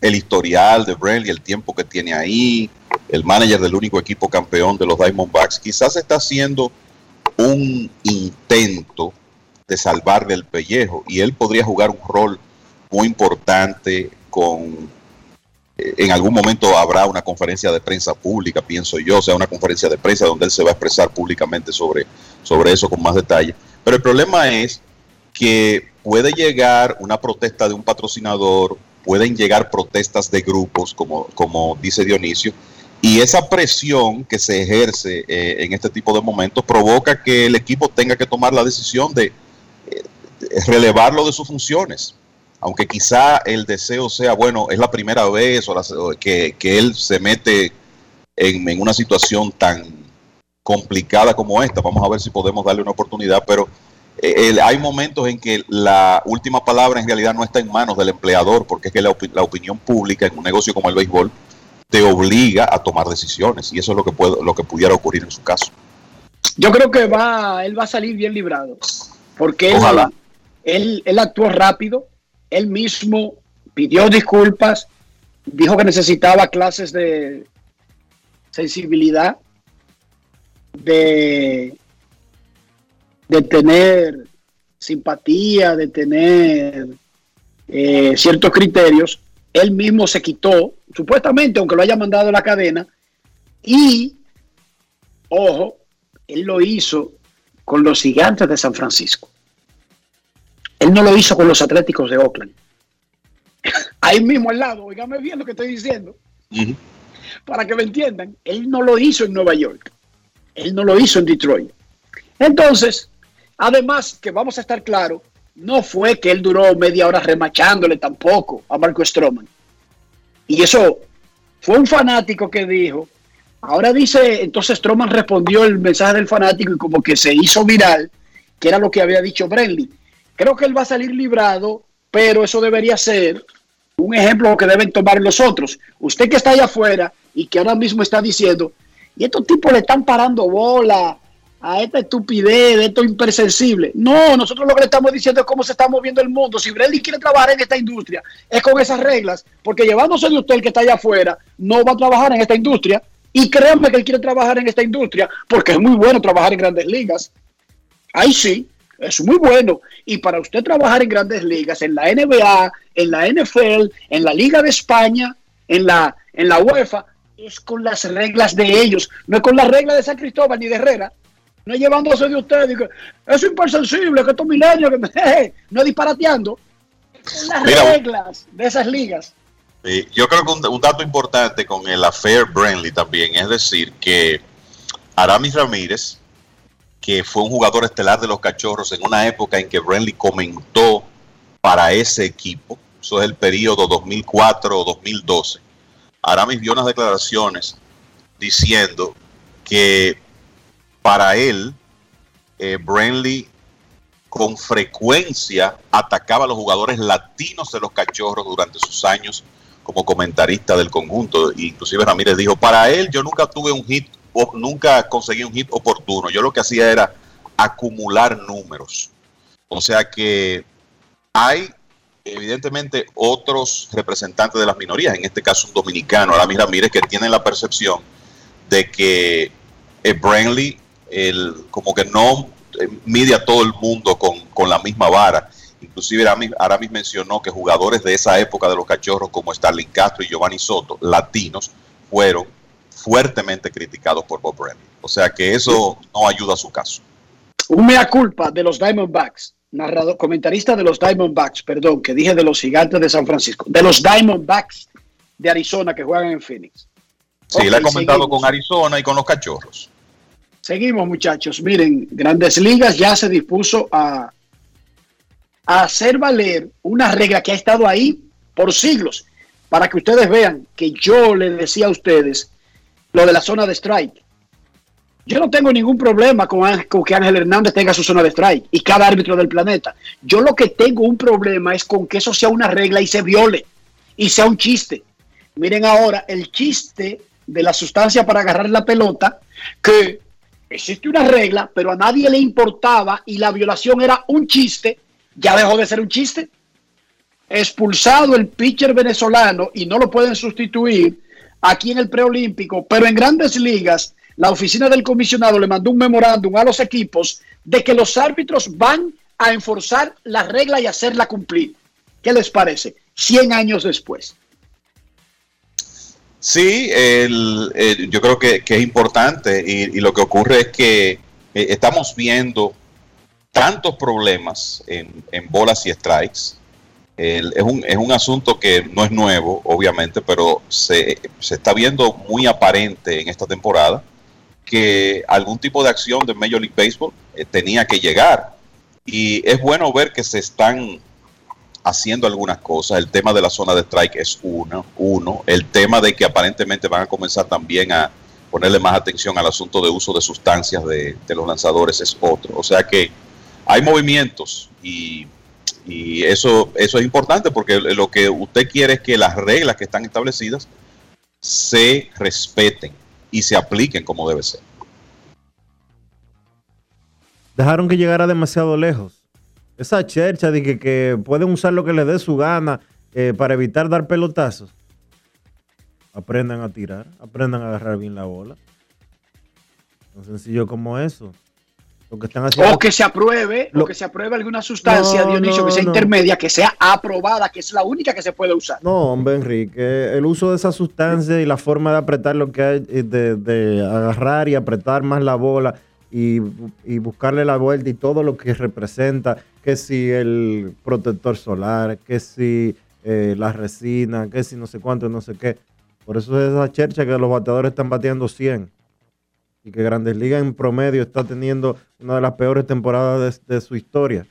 el historial de y el tiempo que tiene ahí, el manager del único equipo campeón de los Diamondbacks, quizás está haciendo un intento de salvar del pellejo y él podría jugar un rol muy importante con eh, en algún momento habrá una conferencia de prensa pública, pienso yo, o sea, una conferencia de prensa donde él se va a expresar públicamente sobre, sobre eso con más detalle. Pero el problema es que puede llegar una protesta de un patrocinador, pueden llegar protestas de grupos, como, como dice Dionisio, y esa presión que se ejerce eh, en este tipo de momentos provoca que el equipo tenga que tomar la decisión de, relevarlo de sus funciones. Aunque quizá el deseo sea, bueno, es la primera vez que, él se mete en, en una situación tan complicada como esta. Vamos a ver si podemos darle una oportunidad, pero eh, hay momentos en que la última palabra en realidad no está en manos del empleador, porque es que la, opinión pública en un negocio como el béisbol te obliga a tomar decisiones y eso es lo que puede, lo que pudiera ocurrir en su caso. Yo creo que va, él va a salir bien librado, porque él, él actuó rápido, él mismo pidió disculpas, dijo que necesitaba clases de sensibilidad, de de tener simpatía, de tener eh, ciertos criterios, él mismo se quitó, supuestamente, aunque lo haya mandado a la cadena, y, ojo, él lo hizo con los gigantes de San Francisco. Él no lo hizo con los Atléticos de Oakland. <laughs> Ahí mismo al lado, oígame bien lo que estoy diciendo. Para que me entiendan, él no lo hizo en Nueva York. Él no lo hizo en Detroit. Entonces, además que vamos a estar claros, no fue que él duró media hora remachándole tampoco a Marco Stroman. Y eso fue un fanático que dijo, ahora dice, entonces Stroman respondió el mensaje del fanático y como que se hizo viral, que era lo que había dicho Brenly. Creo que él va a salir librado, pero eso debería ser un ejemplo que deben tomar los otros. Usted que está allá afuera y que ahora mismo está diciendo, y estos tipos le están parando bola a esta estupidez, de esto impersensible. No, nosotros lo que le estamos diciendo es cómo se está moviendo el mundo. Si Bradley quiere trabajar en esta industria, es con esas reglas, porque llevándose de usted el que está allá afuera, no va a trabajar en esta industria. Y créanme que él quiere trabajar en esta industria, porque es muy bueno trabajar en grandes ligas. Ahí sí, es muy bueno. Y para usted trabajar en grandes ligas, en la NBA, en la NFL, en la Liga de España, en la, en la UEFA, es con las reglas de ellos, no es con las reglas de San Cristóbal ni de Herrera. No es llevándose de usted, que es impersensible, que estos milenios, que me, <laughs> no es disparateando. Con las reglas de esas ligas. yo creo que un, un, dato importante con el affair Brenly también es decir que Aramis Ramírez que fue un jugador estelar de los Cachorros en una época en que Brenly comentó para ese equipo. Eso es el periodo 2004-2012. Aramis dio unas declaraciones diciendo que para él, eh, Brenly con frecuencia atacaba a los jugadores latinos de los Cachorros durante sus años como comentarista del conjunto. Inclusive Ramírez dijo, para él yo nunca tuve un hit nunca conseguí un hit oportuno. Yo lo que hacía era acumular números. O sea que hay evidentemente otros representantes de las minorías, en este caso un dominicano, Aramis Ramírez, que tienen la percepción de que eh, Brantley el, como que no eh, mide a todo el mundo con, con la misma vara. Inclusive Aramis, Aramis, mencionó que jugadores de esa época de los cachorros como Starling Castro y Giovanni Soto, latinos, fueron fuertemente criticados por Bob Brennan. O sea que eso no ayuda a su caso. Un mea culpa de los Diamondbacks, narrador, comentarista de los Diamondbacks, perdón, que dije de los gigantes de San Francisco, de los Diamondbacks de Arizona que juegan en Phoenix. Sí, okay, le ha comentado seguimos. con Arizona y con los cachorros. Seguimos, muchachos. Miren, Grandes Ligas ya se dispuso a, a hacer valer una regla que ha estado ahí por siglos, para que ustedes vean que yo les decía a ustedes lo de la zona de strike. Yo no tengo ningún problema con, que Ángel Hernández tenga su zona de strike y cada árbitro del planeta. Yo lo que tengo un problema es con que eso sea una regla y se viole y sea un chiste. Miren ahora el chiste de la sustancia para agarrar la pelota, que existe una regla, pero a nadie le importaba y la violación era un chiste, ya dejó de ser un chiste. Expulsado el pitcher venezolano y no lo pueden sustituir aquí en el preolímpico, pero en grandes ligas, la oficina del comisionado le mandó un memorándum a los equipos de que los árbitros van a enforzar la regla y hacerla cumplir. ¿Qué les parece? 100 años después. Sí, el, yo creo que, es importante y, y, lo que ocurre es que eh, estamos viendo tantos problemas en, en bolas y strikes el, es, un, es un asunto que no es nuevo, obviamente, pero se, se, está viendo muy aparente en esta temporada que algún tipo de acción de Major League Baseball eh, tenía que llegar. Y es bueno ver que se están haciendo algunas cosas. El tema de la zona de strike es uno. uno. El tema de que aparentemente van a comenzar también a ponerle más atención al asunto de uso de sustancias de, de los lanzadores es otro. O sea que hay movimientos y y eso, eso es importante porque lo que usted quiere es que las reglas que están establecidas se respeten y se apliquen como debe ser. Dejaron que llegara demasiado lejos. Esa chercha de que, que pueden usar lo que les dé su gana eh, para evitar dar pelotazos. Aprendan a tirar, aprendan a agarrar bien la bola. Tan sencillo como eso. Lo que están haciendo O que se apruebe, o que se apruebe alguna sustancia, No, Dionisio, no, que sea no. intermedia, que sea aprobada, que es la única que se puede usar. No, hombre, Enrique, el uso de esa sustancia y la forma de apretar lo que hay, eh, de, de agarrar y apretar más la bola y, y buscarle la vuelta y todo lo que representa, que si el protector solar, que si eh, la resina, que si no sé cuánto, no sé qué. Por eso es esa chercha que los bateadores están bateando 100 y que Grandes Ligas en promedio está teniendo una de las peores temporadas de, su historia.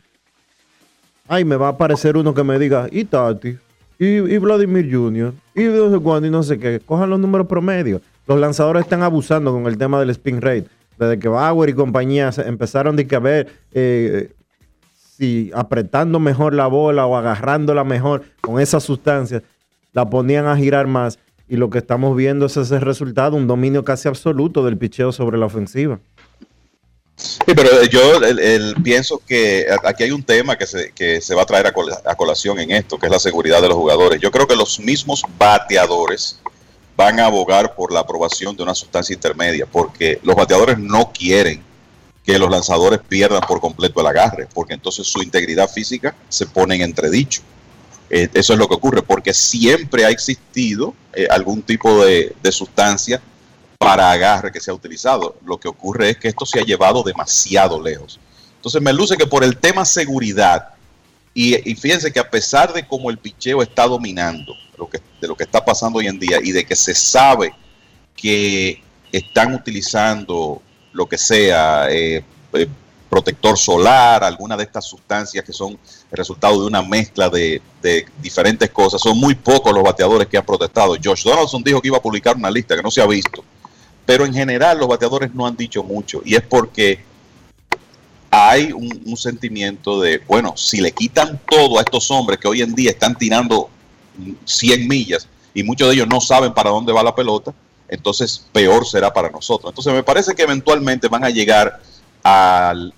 Ay, me va a aparecer uno que me diga, y Tati, y, Vladimir Jr., y no sé cuándo, y no sé qué. Cojan los números promedios. Los lanzadores están abusando con el tema del spin rate. Desde que Bauer y compañía empezaron de que a ver eh, si apretando mejor la bola o agarrándola mejor con esas sustancias, la ponían a girar más. Y lo que estamos viendo es ese resultado, un dominio casi absoluto del picheo sobre la ofensiva. Sí, pero eh, yo el- el- pienso que aquí hay un tema que se, que se va a traer a, col- a colación en esto, que es la seguridad de los jugadores. Yo creo que los mismos bateadores van a abogar por la aprobación de una sustancia intermedia, porque los bateadores no quieren que los lanzadores pierdan por completo el agarre, porque entonces su integridad física se pone en entredicho. Eh, eso es lo que ocurre, porque siempre ha existido eh, algún tipo de, sustancia para agarre que se ha utilizado. Lo que ocurre es que esto se ha llevado demasiado lejos. Entonces me luce que por el tema seguridad, y, y fíjense que a pesar de cómo el picheo está dominando lo que, de lo que está pasando hoy en día y de que se sabe que están utilizando lo que sea, eh, eh, protector solar, alguna de estas sustancias que son el resultado de una mezcla de, diferentes cosas. Son muy pocos los bateadores que han protestado. Josh Donaldson dijo que iba a publicar una lista que no se ha visto. Pero en general los bateadores no han dicho mucho. Y es porque hay un, un sentimiento de, bueno, si le quitan todo a estos hombres que hoy en día están tirando 100 millas y muchos de ellos no saben para dónde va la pelota, entonces peor será para nosotros. Entonces me parece que eventualmente van a llegar al-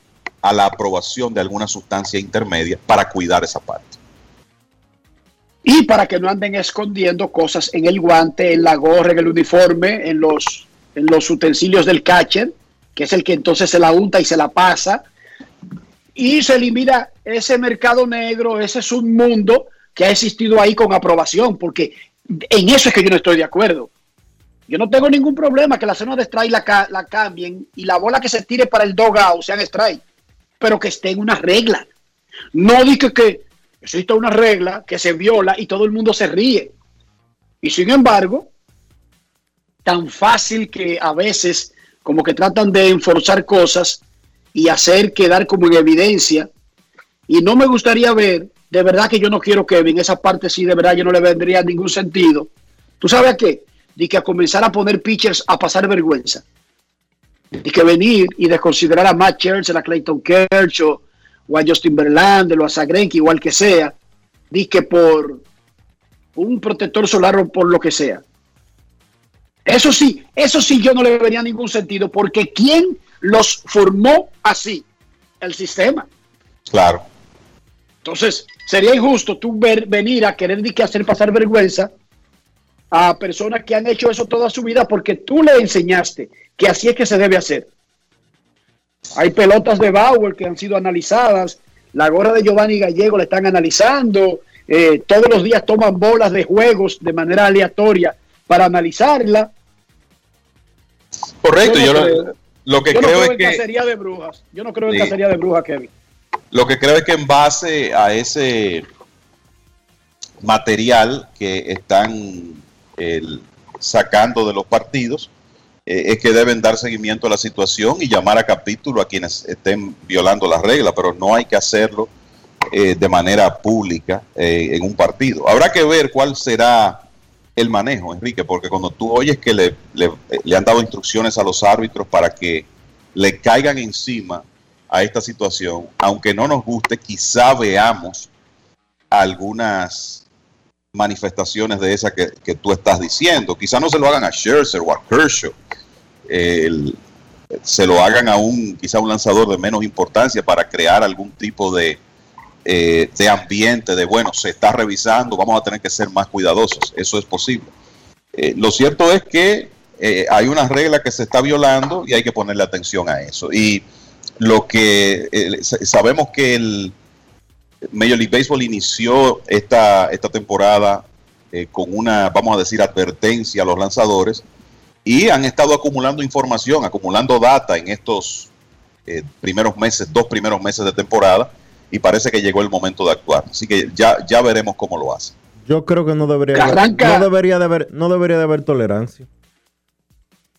a la aprobación de alguna sustancia intermedia para cuidar esa parte. Y para que no anden escondiendo cosas en el guante, en la gorra, en el uniforme, en los, en los utensilios del catcher, que es el que entonces se la unta y se la pasa. Y se elimina ese mercado negro, ese es un mundo que ha existido ahí con aprobación, porque en eso es que yo no estoy de acuerdo. Yo no tengo ningún problema que la zona de strike la, la cambien y la bola que se tire para el dogout sean strike, pero que esté en una regla. No dije que existe una regla que se viola y todo el mundo se ríe. Y sin embargo, tan fácil que a veces como que tratan de enforzar cosas y hacer quedar como en evidencia. Y no me gustaría ver, de verdad que yo no quiero Kevin, esa parte sí, de verdad yo no le vendría ningún sentido. ¿Tú sabes a qué? De que a comenzar a poner pitchers a pasar vergüenza. De que venir y desconsiderar a Matt Churchill, a Clayton Kershaw, o a Justin Verlander, o a Zagrenki, igual que sea, di que por un protector solar o por lo que sea. Eso sí, eso sí yo no le vería ningún sentido, porque ¿quién los formó así? El sistema. Claro. Entonces, sería injusto tú ver, venir a querer que hacer pasar vergüenza a personas que han hecho eso toda su vida porque tú le enseñaste que así es que se debe hacer. Hay pelotas de Bauer que han sido analizadas, la gorra de Giovanni Gallego la están analizando, eh, todos los días toman bolas de juegos de manera aleatoria para analizarla. Correcto, Yo no creo. lo que Yo no creo creo es en que cacería de brujas. Yo no creo en Sí. cacería de brujas, Kevin. Lo que creo es que en base a ese material que están el, sacando de los partidos, eh, es que deben dar seguimiento a la situación y llamar a capítulo a quienes estén violando las reglas, pero no hay que hacerlo eh, de manera pública eh, en un partido. Habrá que ver cuál será el manejo, Enrique, porque cuando tú oyes que le, han dado instrucciones a los árbitros para que le caigan encima a esta situación, aunque no nos guste, quizá veamos algunas manifestaciones de esas que, que tú estás diciendo. Quizá no se lo hagan a Scherzer o a Kershaw, se lo hagan a un quizá un lanzador de menos importancia para crear algún tipo de, eh, de ambiente de, bueno, se está revisando, vamos a tener que ser más cuidadosos. Eso es posible. Eh, lo cierto es que eh, hay una regla que se está violando y hay que ponerle atención a eso. Y lo que sabemos que el Major League Baseball inició esta, esta temporada eh, con una, vamos a decir, advertencia a los lanzadores y han estado acumulando información, acumulando data en estos eh, primeros meses, dos primeros meses de temporada y parece que llegó el momento de actuar. Así que ya, ya veremos cómo lo hace. Yo creo que no debería, haber, no debería de haber, no debería de haber tolerancia.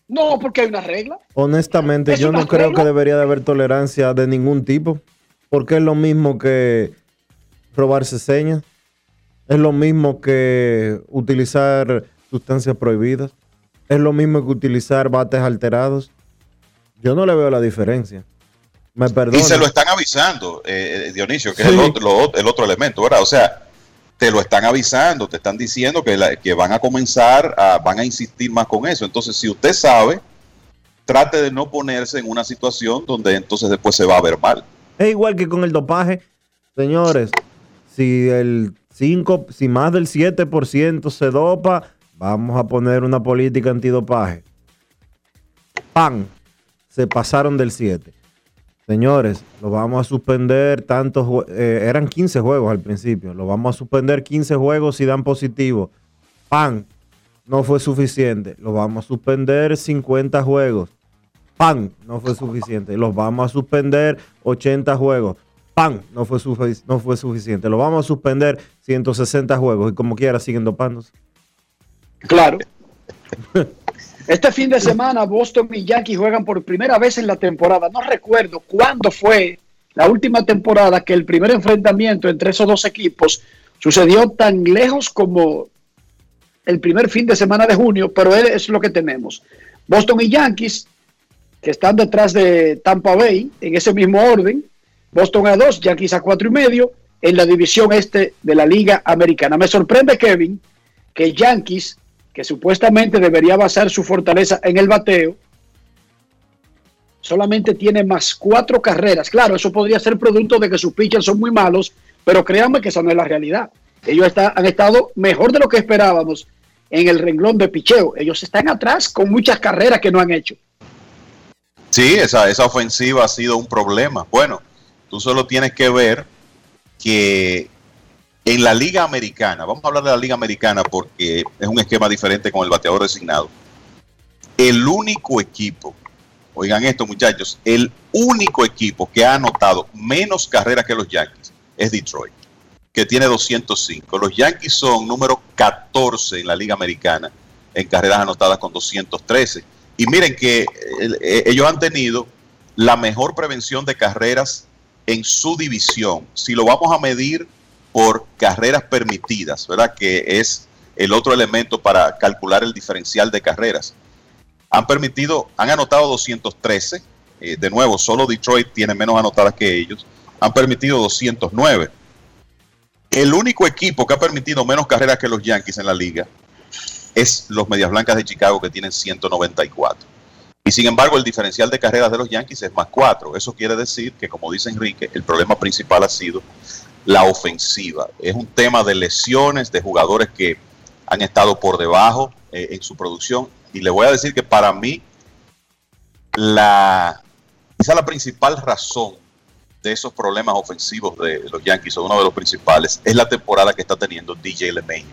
No, porque hay una regla. Honestamente, yo no creo que debería de haber tolerancia de ningún tipo, porque es lo mismo que robarse señas, es lo mismo que utilizar sustancias prohibidas, es lo mismo que utilizar bates alterados. Yo no le veo la diferencia. Me Y se lo están avisando, eh, eh, Dionisio, que es el otro, el otro elemento, ¿verdad? O sea, te lo están avisando, te están diciendo que, que van a comenzar, a, van a insistir más con eso. Entonces, si usted sabe, trate de no ponerse en una situación donde entonces después se va a ver mal. Es igual que con el dopaje. Señores, si el 5, si más del 7% se dopa, vamos a poner una política antidopaje. ¡Pam! Se pasaron del 7. Señores, lo vamos a suspender tantos, eh, eran 15 juegos al principio, lo vamos a suspender 15 juegos si dan positivo. ¡Pam! No fue suficiente, lo vamos a suspender 50 juegos. ¡Pam! No fue suficiente, los vamos a suspender 80 juegos. ¡Pam! No fue, no fue suficiente, lo vamos a suspender 160 juegos y como quiera siguen dopándose. Claro. <laughs> Este fin de semana Boston y Yankees juegan por primera vez en la temporada. No recuerdo cuándo fue la última temporada que el primer enfrentamiento entre esos dos equipos sucedió tan lejos como el primer fin de semana de junio, pero es lo que tenemos. Boston y Yankees, que están detrás de Tampa Bay en ese mismo orden. Boston a dos, Yankees a cuatro y medio en la división este de la Liga Americana. Me sorprende, Kevin, que Yankees que supuestamente debería basar su fortaleza en el bateo, solamente tiene más cuatro carreras. Claro, eso podría ser producto de que sus pitchers son muy malos, pero créanme que esa no es la realidad. Ellos han estado mejor de lo que esperábamos en el renglón de picheo. Ellos están atrás con muchas carreras que no han hecho. Sí, esa ofensiva ha sido un problema. Bueno, tú solo tienes que ver que en la Liga Americana, vamos a hablar de la Liga Americana porque es un esquema diferente con el bateador designado. El único equipo, oigan esto muchachos, el único equipo que ha anotado menos carreras que los Yankees es Detroit, que tiene 205. Los Yankees son número 14 en la Liga Americana en carreras anotadas con 213. Y miren que eh, ellos han tenido la mejor prevención de carreras en su división. Si lo vamos a medir por carreras permitidas, ¿verdad? Que es el otro elemento para calcular el diferencial de carreras. Han permitido, han anotado 213, eh, de nuevo, solo Detroit tiene menos anotadas que ellos, han permitido 209. El único equipo que ha permitido menos carreras que los Yankees en la liga es los Medias Blancas de Chicago que tienen 194. Y sin embargo, el diferencial de carreras de los Yankees es más 4. Eso quiere decir que, como dice Enrique, el problema principal ha sido la ofensiva. Es un tema de lesiones, de jugadores que han estado por debajo eh, en su producción. Y le voy a decir que para mí, la, quizá la principal razón de esos problemas ofensivos de los Yankees, o uno de los principales, es la temporada que está teniendo DJ LeMay,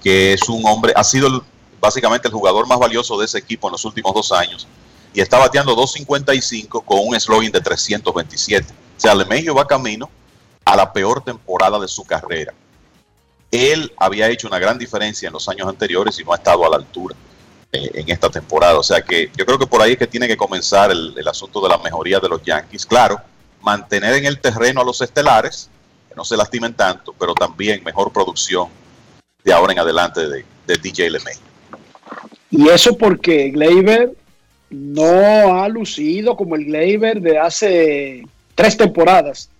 que es un hombre, ha sido básicamente el jugador más valioso de ese equipo en los últimos dos años, y está bateando 2.55 con un slogan de 327. O sea, LeMay va camino a la peor temporada de su carrera. Él había hecho una gran diferencia en los años anteriores y no ha estado a la altura eh, en esta temporada. O sea que yo creo que por ahí es que tiene que comenzar el, asunto de la mejoría de los Yankees. Claro, mantener en el terreno a los estelares, que no se lastimen tanto, pero también mejor producción de ahora en adelante de, de DJ LeMay. Y eso porque Gleyber no ha lucido como el Gleyber de hace tres temporadas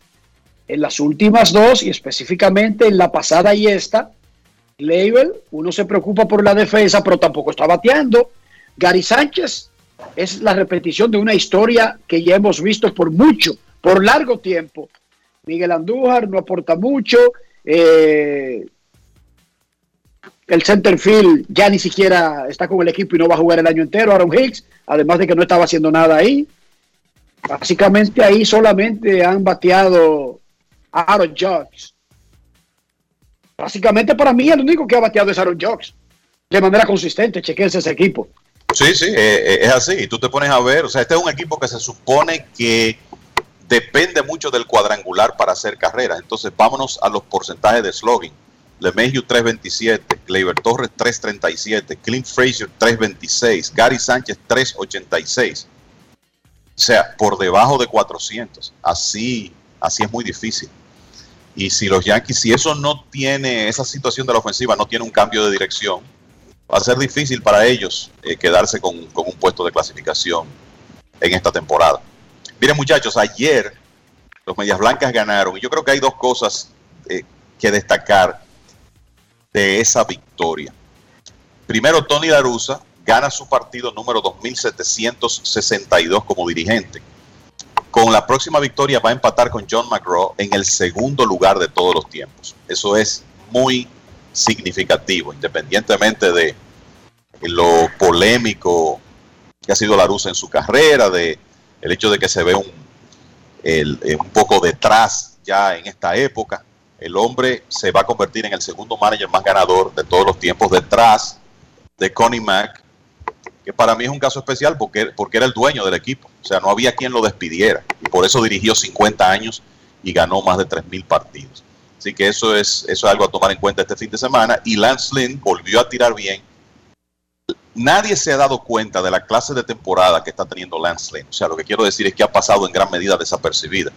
en las últimas dos y específicamente en la pasada y esta, Label, uno se preocupa por la defensa, pero tampoco está bateando. Gary Sánchez es la repetición de una historia que ya hemos visto por mucho, por largo tiempo. Miguel Andújar no aporta mucho. Eh, el centerfield ya ni siquiera está con el equipo y no va a jugar el año entero. Aaron Hicks, además de que no estaba haciendo nada ahí. Básicamente ahí solamente han bateado a Aaron Judge. Básicamente para mí el único que ha bateado es Aaron Judge. De manera consistente, chequense ese equipo. Sí, sí, eh, eh, es así. Y tú te pones a ver, o sea, este es un equipo que se supone que depende mucho del cuadrangular para hacer carreras. Entonces, vámonos a los porcentajes de slogan. LeMahieu 327, Gleyber Torres 337, Clint Frazier 326, Gary Sánchez 386. O sea, por debajo de 400. Así, así es muy difícil. Y si los Yankees, si eso no tiene, esa situación de la ofensiva no tiene un cambio de dirección, va a ser difícil para ellos eh, quedarse con, con un puesto de clasificación en esta temporada. Miren muchachos, ayer los Medias Blancas ganaron y yo creo que hay dos cosas eh, que destacar de esa victoria. Primero, Tony Darusa gana su partido número 2762 como dirigente. Con la próxima victoria va a empatar con John McGraw en el segundo lugar de todos los tiempos. Eso es muy significativo, independientemente de lo polémico que ha sido la Rusa en su carrera, de el hecho de que se ve un, eh, un poco detrás ya en esta época. El hombre se va a convertir en el segundo manager más ganador de todos los tiempos, detrás de Connie Mack, que para mí es un caso especial porque, porque era el dueño del equipo. O sea, no había quien lo despidiera. Y por eso dirigió 50 años y ganó más de 3.000 partidos. Así que eso es, eso es algo a tomar en cuenta este fin de semana. Y Lance Lynn volvió a tirar bien. Nadie se ha dado cuenta de la clase de temporada que está teniendo Lance Lynn. O sea, lo que quiero decir es que ha pasado en gran medida desapercibida.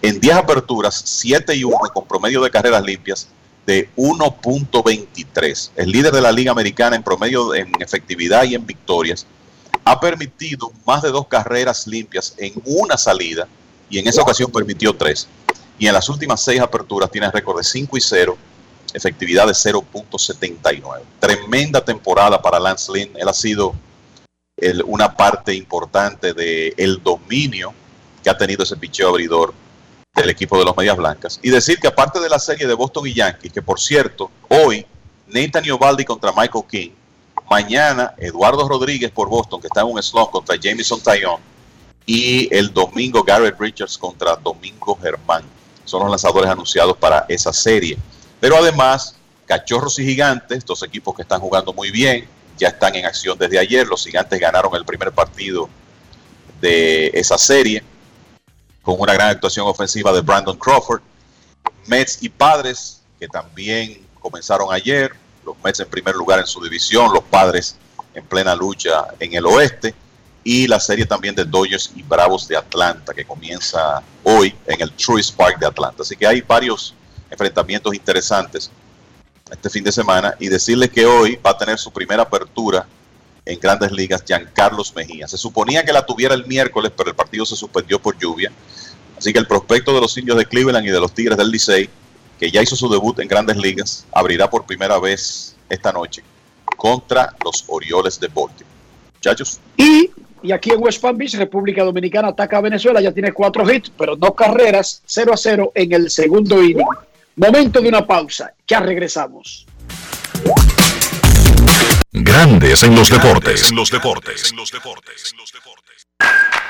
En 10 aperturas, 7 y 1 con promedio de carreras limpias de 1.23. El líder de la Liga Americana en promedio en efectividad y en victorias. Ha permitido más de dos carreras limpias en una salida y en esa ocasión permitió tres. Y en las últimas seis aperturas tiene récord de 5 y 0, efectividad de 0.79. Tremenda temporada para Lance Lynn. Él ha sido el, una parte importante del el dominio que ha tenido ese picheo abridor del equipo de los Medias Blancas. Y decir que aparte de la serie de Boston y Yankees, que por cierto, hoy Nathan Iovaldi contra Michael King, mañana Eduardo Rodríguez por Boston, que está en un slot contra Jameson Taillon, y el domingo Garrett Richards contra Domingo Germán. Son los lanzadores anunciados para esa serie. Pero además, Cachorros y Gigantes, dos equipos que están jugando muy bien, ya están en acción desde ayer. Los Gigantes ganaron el primer partido de esa serie con una gran actuación ofensiva de Brandon Crawford. Mets y Padres, que también comenzaron ayer. Los Mets en primer lugar en su división, los Padres en plena lucha en el oeste. Y la serie también de Dodgers y Bravos de Atlanta, que comienza hoy en el Truist Park de Atlanta. Así que hay varios enfrentamientos interesantes este fin de semana. Y decirles que hoy va a tener su primera apertura en grandes ligas Giancarlos Mejía. Se suponía que la tuviera el miércoles, pero el partido se suspendió por lluvia. Así que el prospecto de los indios de Cleveland y de los Tigres del Licey, que ya hizo su debut en grandes ligas, abrirá por primera vez esta noche contra los Orioles de Baltimore. Muchachos. Y, y aquí en West Palm Beach, República Dominicana ataca a Venezuela, ya tiene cuatro hits, pero no carreras, 0 a 0 en el segundo inning. Momento de una pausa, ya regresamos. Grandes en los deportes. En los deportes. En los deportes.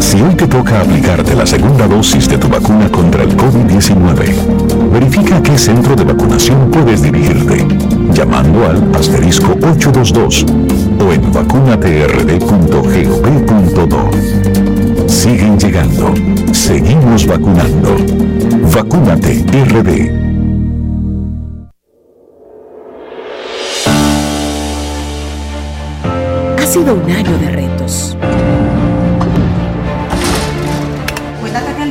Si hoy te toca aplicarte la segunda dosis de tu vacuna contra el COVID-19, verifica a qué centro de vacunación puedes dirigirte, llamando al asterisco 822 o en vacunatrd.gov.do. Siguen llegando. Seguimos vacunando. Vacúnate RD. Ha sido un año de retos.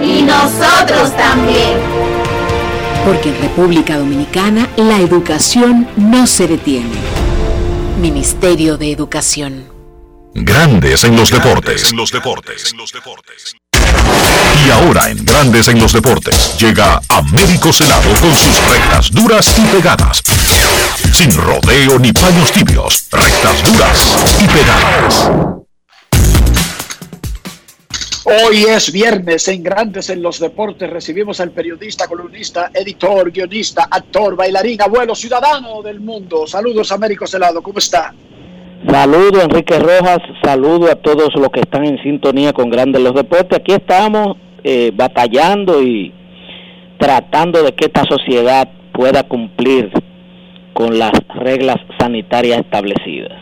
nosotros también. Porque en República Dominicana la educación no se detiene. Ministerio de Educación. Grandes en los deportes. En los deportes. Y ahora en Grandes en los deportes llega Américo Celado con sus rectas duras y pegadas. Sin rodeo ni paños tibios, rectas duras y pegadas. Hoy es viernes en Grandes en los Deportes. Recibimos al periodista, columnista, editor, guionista, actor, bailarín, abuelo, ciudadano del mundo. Saludos, Américo Celado. ¿Cómo está? Saludo Enrique Rojas, saludo a todos los que están en sintonía con Grandes los Deportes. Aquí estamos eh, batallando y tratando de que esta sociedad pueda cumplir con las reglas sanitarias establecidas.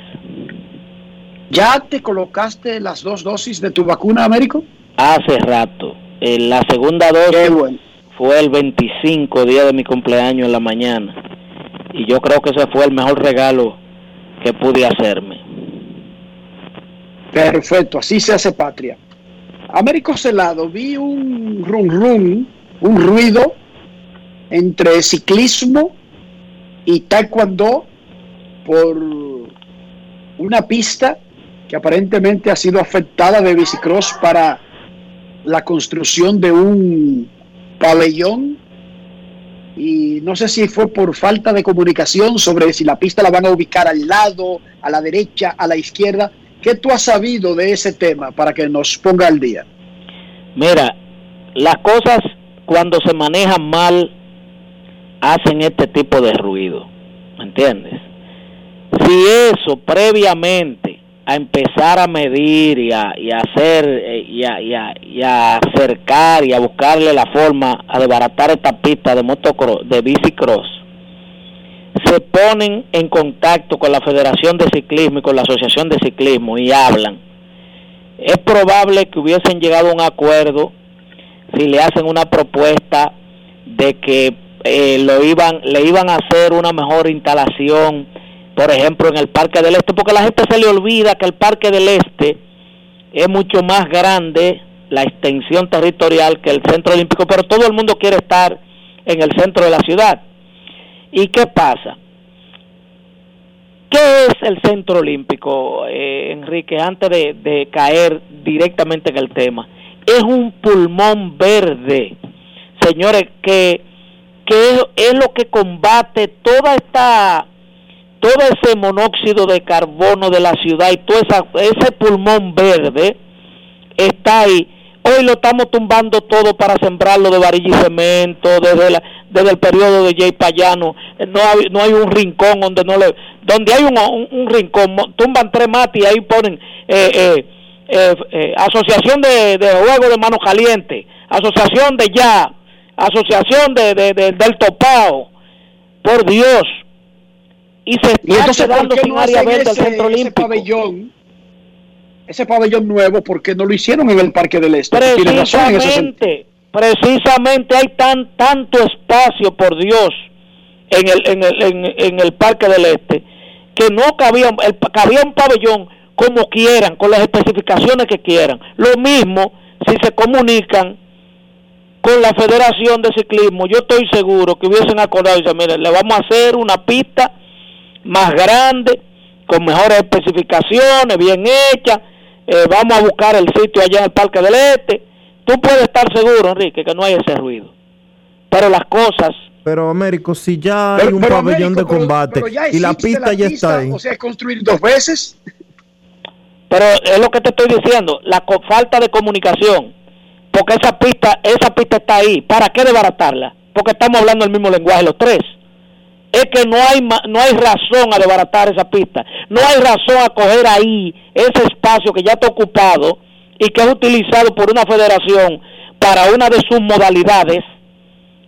¿Ya te colocaste las dos dosis de tu vacuna, Américo? Hace rato. Eh, la segunda dosis fue el 25 día de mi cumpleaños en la mañana. Y yo creo que ese fue el mejor regalo que pude hacerme. Perfecto, así se hace patria. Américo Celado, vi un rum rum, un ruido entre ciclismo y taekwondo por una pista que aparentemente ha sido afectada de bicicross para la construcción de un pabellón y no sé si fue por falta de comunicación sobre si la pista la van a ubicar al lado, a la derecha, a la izquierda. ¿Qué tú has sabido de ese tema para que nos ponga al día? Mira, las cosas cuando se manejan mal hacen este tipo de ruido, ¿me entiendes? Si eso previamente a empezar a medir y a, y hacer eh, y a, y, a, y a, acercar y a buscarle la forma a desbaratar esta pista de motocross, de bicicross, se ponen en contacto con la Federación de Ciclismo y con la Asociación de Ciclismo y hablan. Es probable que hubiesen llegado a un acuerdo si le hacen una propuesta de que eh, lo iban, le iban a hacer una mejor instalación por ejemplo, en el Parque del Este, porque la gente se le olvida que el Parque del Este es mucho más grande la extensión territorial que el Centro Olímpico, pero todo el mundo quiere estar en el centro de la ciudad. ¿Y qué pasa? ¿Qué es el Centro Olímpico, eh, Enrique, antes de, caer directamente en el tema? Es un pulmón verde, señores, que, que es lo que combate toda esta todo ese monóxido de carbono de la ciudad y todo esa, ese pulmón verde está ahí. Hoy lo estamos tumbando todo para sembrarlo de varilla y cemento, desde, la, desde el periodo de Jay Payano. No hay, no hay un rincón donde no le. Donde hay un, rincón, tumban tres mates y ahí ponen eh, eh, eh, eh, Asociación de, de Juego de Mano Caliente, Asociación de Ya, Asociación de del Topao. Por Dios, y se está quedando sin no área verde ese- centro ese olímpico. pabellón, ese pabellón nuevo, porque no lo hicieron en el Parque del Este? Precisamente, precisamente hay tan tanto espacio, por Dios, en el, en el, en, en el Parque del Este, que no cabía, el, cabía un pabellón como quieran, con las especificaciones que quieran. Lo mismo si se comunican con la Federación de Ciclismo, yo estoy seguro que hubiesen acordado y dicen, mire, le vamos a hacer una pista más grande, con mejores especificaciones, bien hecha, eh, vamos a buscar el sitio allá en el Parque del Este. Tú puedes estar seguro, Enrique, que no hay ese ruido. Pero las cosas, Pero Américo, si ya hay un pero, pabellón Américo, de combate pero y la pista ya está ahí. O sea, es construir dos veces. pero es lo que te estoy diciendo, la co- falta de comunicación, porque esa pista, esa pista está ahí. ¿Para qué desbaratarla? Porque estamos hablando el mismo lenguaje los tres. Es que no hay no hay razón a desbaratar esa pista, no hay razón a coger ahí ese espacio que ya está ocupado y que es utilizado por una federación para una de sus modalidades,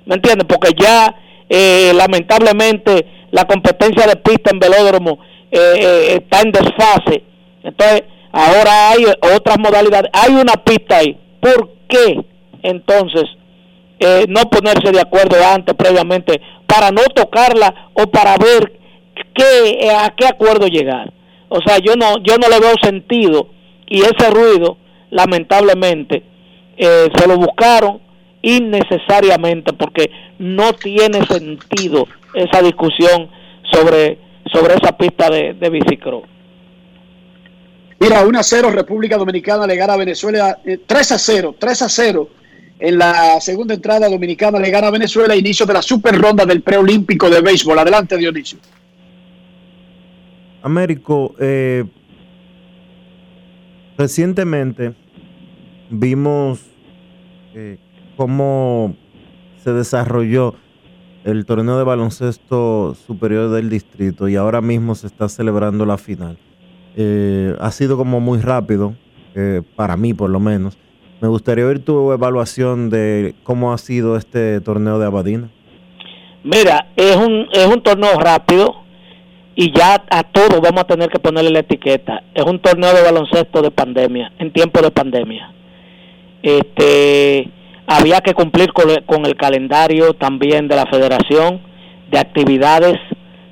¿me entiendes? Porque ya eh, lamentablemente la competencia de pista en velódromo eh, eh, está en desfase. Entonces, ahora hay otras modalidades. Hay una pista ahí. ¿Por qué entonces eh, no ponerse de acuerdo antes, previamente, para no tocarla o para ver qué, eh, a qué acuerdo llegar. O sea, yo no, yo no le veo sentido y ese ruido, lamentablemente, eh, se lo buscaron innecesariamente porque no tiene sentido esa discusión sobre, sobre esa pista de, de. Mira, 1 a 0 República Dominicana le gana a Venezuela, 3 a 0, 3 a 0 en la segunda entrada dominicana le gana a Venezuela, inicio de la super ronda del preolímpico de béisbol. Adelante, Dionisio. Américo, eh, recientemente vimos eh, cómo se desarrolló el torneo de baloncesto superior del distrito y ahora mismo se está celebrando la final. Eh, ha sido como muy rápido, eh, para mí por lo menos. Me gustaría ver tu evaluación de cómo ha sido este torneo de Abadina. Mira, es un, es un torneo rápido y ya a todos vamos a tener que ponerle la etiqueta. Es un torneo de baloncesto de pandemia, en tiempo de pandemia. Este, había que cumplir con, con el calendario también de la federación de actividades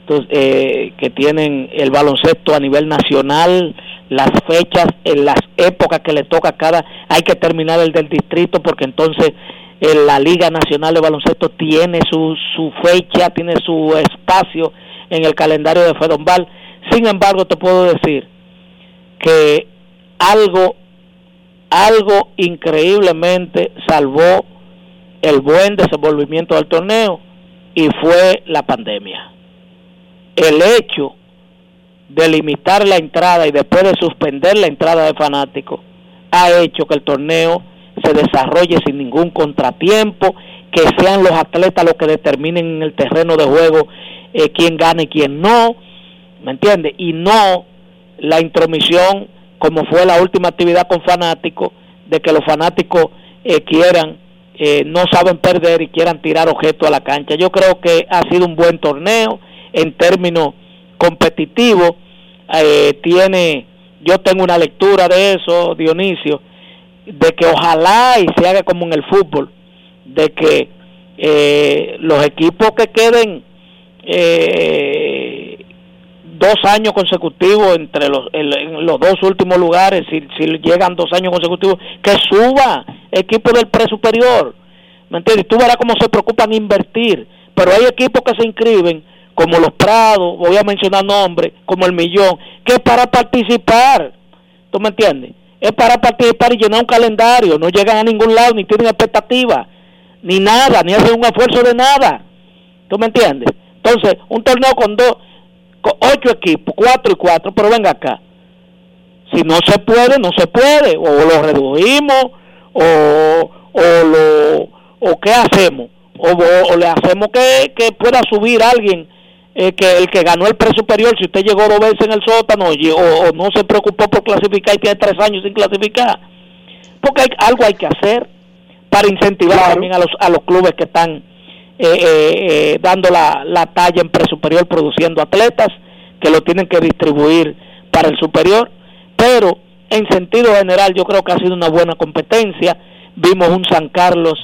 eh, que tienen el baloncesto a nivel nacional, las fechas, las épocas que le toca a cada, hay que terminar el del distrito porque entonces eh, la Liga Nacional de Baloncesto tiene su, su fecha, tiene su espacio en el calendario de Fedombal. Sin embargo, te puedo decir que algo, algo increíblemente salvó el buen desenvolvimiento del torneo y fue la pandemia el hecho de limitar la entrada y después de suspender la entrada de fanáticos ha hecho que el torneo se desarrolle sin ningún contratiempo, que sean los atletas los que determinen en el terreno de juego eh, quién gana y quién no, ¿me entiende? Y no la intromisión como fue la última actividad con fanáticos, de que los fanáticos eh, quieran, eh, no saben perder y quieran tirar objetos a la cancha. Yo creo que ha sido un buen torneo en términos competitivos. Eh, tiene, yo tengo una lectura de eso, Dionisio, de que ojalá y se haga como en el fútbol, de que eh, los equipos que queden eh, dos años consecutivos entre los, los dos últimos lugares, si, si llegan dos años consecutivos, que suba equipo del pre superior. ¿Me entiendes? Tú verás cómo se preocupan invertir, pero hay equipos que se inscriben como los Prados, voy a mencionar nombres, como el Millón, que es para participar. ¿Tú me entiendes? Es para participar y llenar un calendario. No llegan a ningún lado, ni tienen expectativa, ni nada, ni hacen un esfuerzo de nada. ¿Tú me entiendes? Entonces, un torneo con dos, con ocho equipos, cuatro y cuatro, pero venga acá. Si no se puede, no se puede. O lo reducimos, o, o lo, o qué hacemos. O, le hacemos que, que pueda subir alguien eh, que el que ganó el pre superior, si usted llegó dos veces en el sótano o, no se preocupó por clasificar y tiene tres años sin clasificar, porque hay, algo hay que hacer para incentivar también a los, a los clubes que están eh, eh, dando la, la talla en pre superior, produciendo atletas que lo tienen que distribuir para el superior, pero en sentido general yo creo que ha sido una buena competencia. Vimos un San Carlos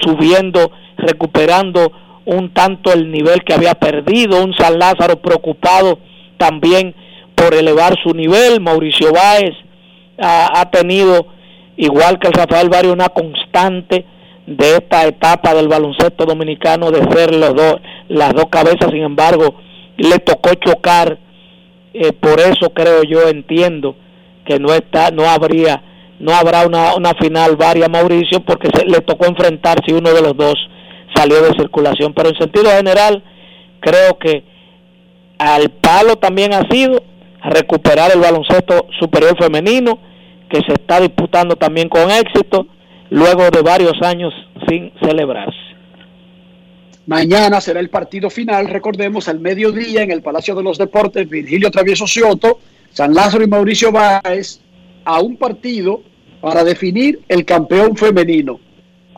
subiendo, recuperando un tanto el nivel que había perdido, un San Lázaro preocupado también por elevar su nivel, Mauricio Báez ha, tenido, igual que el Rafael Barrio, una constante de esta etapa del baloncesto dominicano de ser los dos, las dos cabezas, sin embargo, le tocó chocar, eh, por eso creo yo, entiendo que no está, no habría, no habrá una, una final varia Mauricio, porque se, le tocó enfrentarse uno de los dos salió de circulación. Pero en sentido general, creo que al palo también ha sido recuperar el baloncesto superior femenino, que se está disputando también con éxito, luego de varios años sin celebrarse. Mañana será el partido final, recordemos, al mediodía en el Palacio de los Deportes, Virgilio Travieso Cioto, San Lázaro y Mauricio Báez, a un partido para definir el campeón femenino.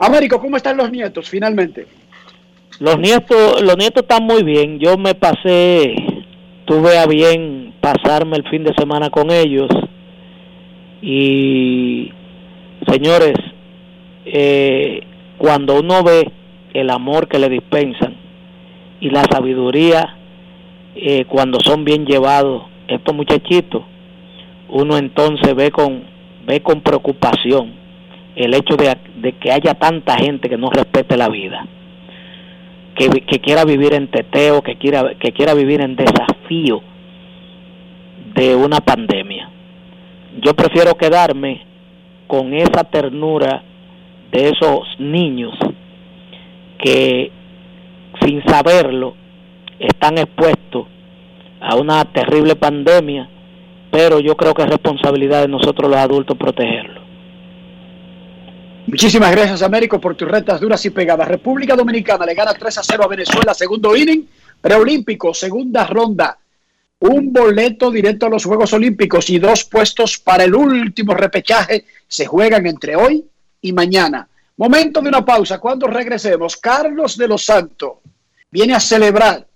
Américo, ¿cómo están los nietos finalmente? Los nietos, los nietos están muy bien. Yo me pasé, tuve a bien pasarme el fin de semana con ellos y señores, eh, cuando uno ve el amor que le dispensan y la sabiduría eh, cuando son bien llevados estos muchachitos, uno entonces ve con ve con preocupación el hecho de, de que haya tanta gente que no respete la vida, que, quiera vivir en teteo, que quiera que quiera vivir en desafío de una pandemia. Yo prefiero quedarme con esa ternura de esos niños que sin saberlo están expuestos a una terrible pandemia, pero yo creo que es responsabilidad de nosotros los adultos protegerlo. Muchísimas gracias, Américo, por tus retas duras y pegadas. República Dominicana le gana 3 a 0 a Venezuela, segundo inning, preolímpico, segunda ronda. Un boleto directo a los Juegos Olímpicos y dos puestos para el último repechaje se juegan entre hoy y mañana. Momento de una pausa. Cuando regresemos, Carlos de los Santos viene a celebrar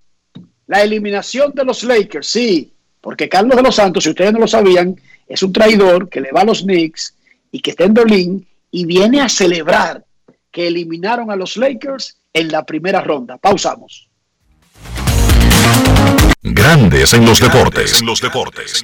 la eliminación de los Lakers. Sí, porque Carlos de los Santos, si ustedes no lo sabían, es un traidor que le va a los Knicks y que está en Berlín y viene a celebrar que eliminaron a los Lakers en la primera ronda. Pausamos. Grandes en los deportes. En los deportes.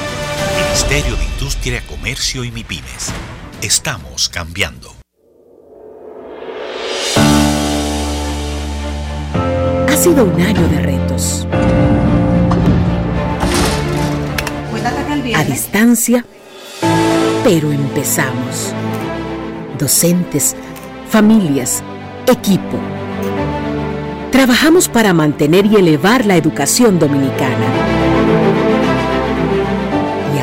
Ministerio de Industria, Comercio y MIPIMES. Estamos cambiando. Ha sido un año de retos. A distancia, pero empezamos. Docentes, familias, equipo. Trabajamos para mantener y elevar la educación dominicana.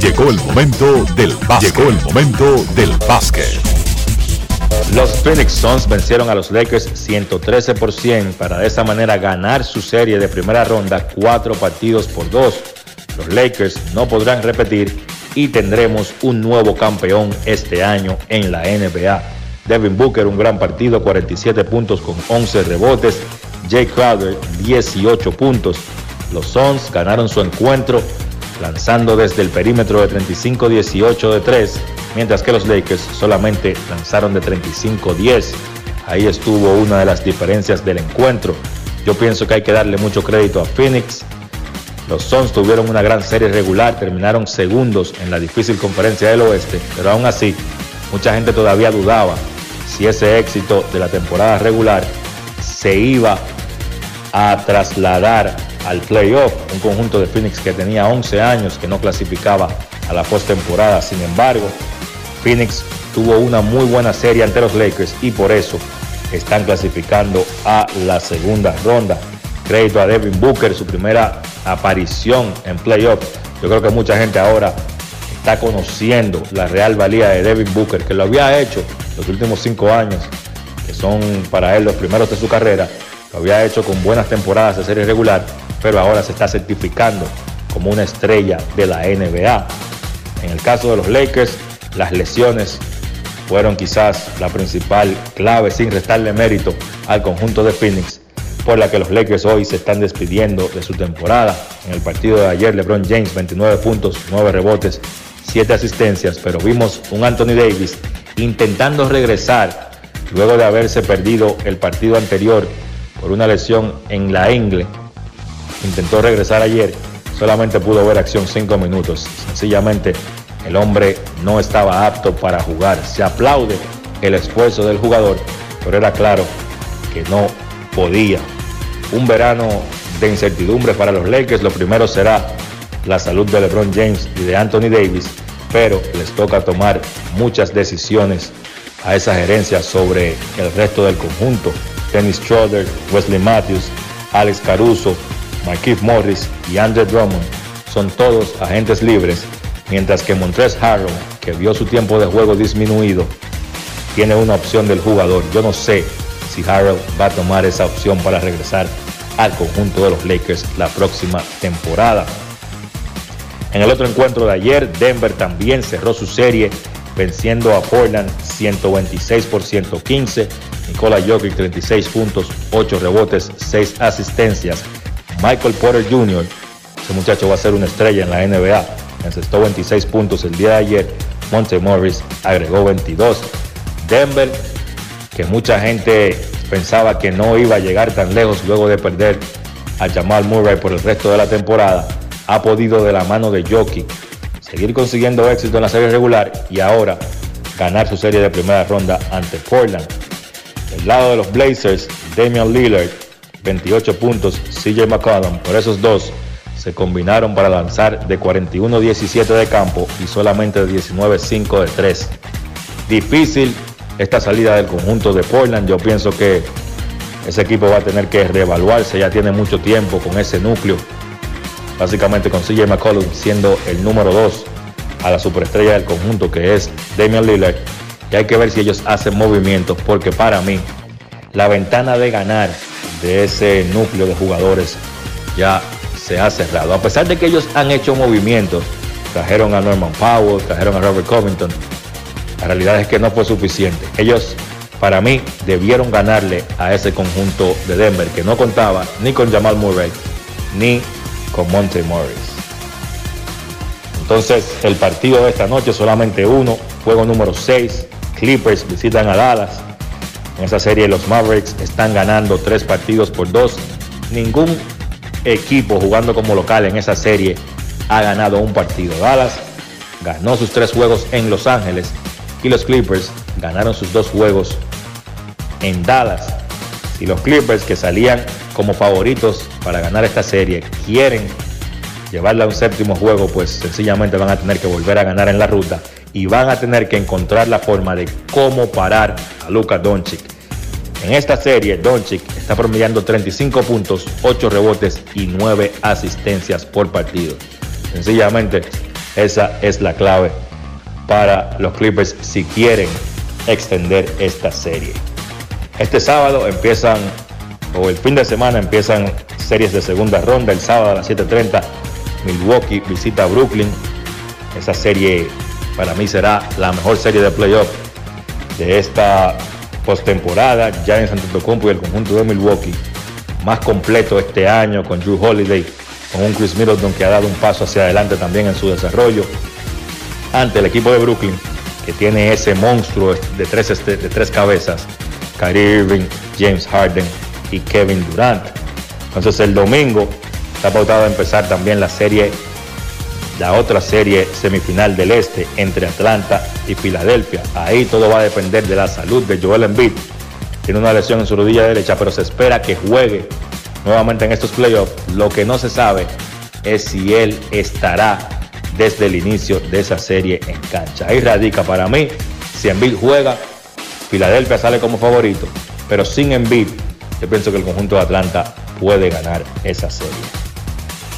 Llegó el momento del básquet. Llegó el momento del básquet. Los Phoenix Suns vencieron a los Lakers 113 por 100 para de esa manera ganar su serie de primera ronda cuatro partidos por dos. Los Lakers no podrán repetir y tendremos un nuevo campeón este año en la NBA. Devin Booker un gran partido, 47 puntos con 11 rebotes. Jay Crowder 18 puntos. Los Suns ganaron su encuentro lanzando desde el perímetro de 35-18 de 3, mientras que los Lakers solamente lanzaron de 35-10. Ahí estuvo una de las diferencias del encuentro. Yo pienso que hay que darle mucho crédito a Phoenix. Los Suns tuvieron una gran serie regular, terminaron segundos en la difícil conferencia del oeste, pero aún así, mucha gente todavía dudaba si ese éxito de la temporada regular se iba a trasladar al playoff, un conjunto de Phoenix que tenía 11 años que no clasificaba a la postemporada. Sin embargo, Phoenix tuvo una muy buena serie ante los Lakers y por eso están clasificando a la segunda ronda. Crédito a Devin Booker, su primera aparición en playoff. Yo creo que mucha gente ahora está conociendo la real valía de Devin Booker, que lo había hecho los últimos cinco años, que son para él los primeros de su carrera. Lo había hecho con buenas temporadas de serie regular, pero ahora se está certificando como una estrella de la NBA. En el caso de los Lakers, las lesiones fueron quizás la principal clave sin restarle mérito al conjunto de Phoenix, por la que los Lakers hoy se están despidiendo de su temporada. En el partido de ayer, LeBron James 29 puntos, 9 rebotes, 7 asistencias, pero vimos un Anthony Davis intentando regresar luego de haberse perdido el partido anterior por una lesión en la ingle. Intentó regresar ayer, solamente pudo ver acción 5 minutos. Sencillamente el hombre no estaba apto para jugar. Se aplaude el esfuerzo del jugador, pero era claro que no podía. Un verano de incertidumbre para los Lakers. Lo primero será la salud de LeBron James y de Anthony Davis, pero les toca tomar muchas decisiones a esa gerencia sobre el resto del conjunto. Dennis Schroeder, Wesley Matthews, Alex Caruso, Marquise Morris y Andre Drummond son todos agentes libres mientras que Montres Harrell, que vio su tiempo de juego disminuido, tiene una opción del jugador. Yo no sé si Harrell va a tomar esa opción para regresar al conjunto de los Lakers la próxima temporada. En el otro encuentro de ayer, Denver también cerró su serie venciendo a Portland 126 por 115. Nikola Jokic 36 puntos, 8 rebotes, 6 asistencias. Michael Porter Jr., ese muchacho va a ser una estrella en la NBA encestó 26 puntos el día de ayer. Monte Morris agregó 22. Denver, que mucha gente pensaba que no iba a llegar tan lejos luego de perder a Jamal Murray por el resto de la temporada, ha podido de la mano de Jockey seguir consiguiendo éxito en la serie regular y ahora ganar su serie de primera ronda ante Portland. Del lado de los Blazers, Damian Lillard, 28 puntos, CJ McCollum, por esos dos se combinaron para lanzar de 41-17 de campo y solamente de 19-5 de 3. Difícil esta salida del conjunto de Portland. Yo pienso que ese equipo va a tener que reevaluarse. Ya tiene mucho tiempo con ese núcleo. Básicamente con CJ McCollum siendo el número 2 a la superestrella del conjunto que es Damian Lillard. Y hay que ver si ellos hacen movimientos porque para mí la ventana de ganar de ese núcleo de jugadores ya se ha cerrado. A pesar de que ellos han hecho movimientos, trajeron a Norman Powell, trajeron a Robert Covington, la realidad es que no fue suficiente. Ellos, para mí, debieron ganarle a ese conjunto de Denver que no contaba ni con Jamal Murray ni con Monte Morris. Entonces, el partido de esta noche solamente uno, juego número 6, Clippers visitan a Dallas. En esa serie los Mavericks están ganando tres partidos por dos. Ningún equipo jugando como local en esa serie ha ganado un partido. Dallas ganó sus tres juegos en Los Ángeles y los Clippers ganaron sus dos juegos en Dallas. Si los Clippers que salían como favoritos para ganar esta serie quieren llevarla a un séptimo juego, pues sencillamente van a tener que volver a ganar en la ruta y van a tener que encontrar la forma de cómo parar a Luka Doncic en esta serie, Doncic está promediando 35 puntos, 8 rebotes y 9 asistencias por partido. Sencillamente, esa es la clave para los Clippers si quieren extender esta serie. Este sábado empiezan, o el fin de semana empiezan series de segunda ronda. El sábado a las 7:30, Milwaukee visita Brooklyn. Esa serie para mí será la mejor serie de playoff de esta postemporada, ya en Santo y el conjunto de Milwaukee, más completo este año con Drew Holiday, con un Chris Middleton que ha dado un paso hacia adelante también en su desarrollo, ante el equipo de Brooklyn, que tiene ese monstruo de tres, este, de tres cabezas, Kyrie Irving, James Harden y Kevin Durant. Entonces el domingo está pautado a empezar también la serie la otra serie semifinal del Este entre Atlanta y Filadelfia. Ahí todo va a depender de la salud de Joel Embiid. Tiene una lesión en su rodilla derecha, pero se espera que juegue nuevamente en estos playoffs. Lo que no se sabe es si él estará desde el inicio de esa serie en cancha. Ahí radica para mí, si Embiid juega, Filadelfia sale como favorito, pero sin Embiid, yo pienso que el conjunto de Atlanta puede ganar esa serie.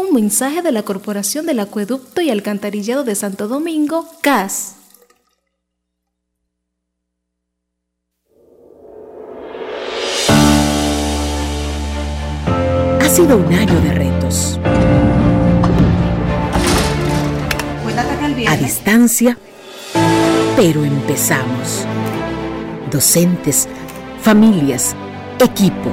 Un mensaje de la Corporación del Acueducto y Alcantarillado de Santo Domingo, CAS. Ha sido un año de retos. A distancia, pero empezamos. Docentes, familias, equipo.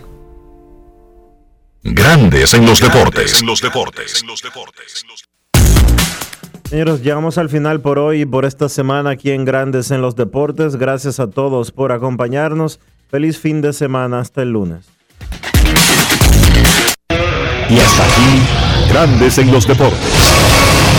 Grandes en los deportes. En los deportes. Señores, llegamos al final por hoy y por esta semana aquí en Grandes en los Deportes. Gracias a todos por acompañarnos. Feliz fin de semana. Hasta el lunes. Y hasta aquí, Grandes en los Deportes.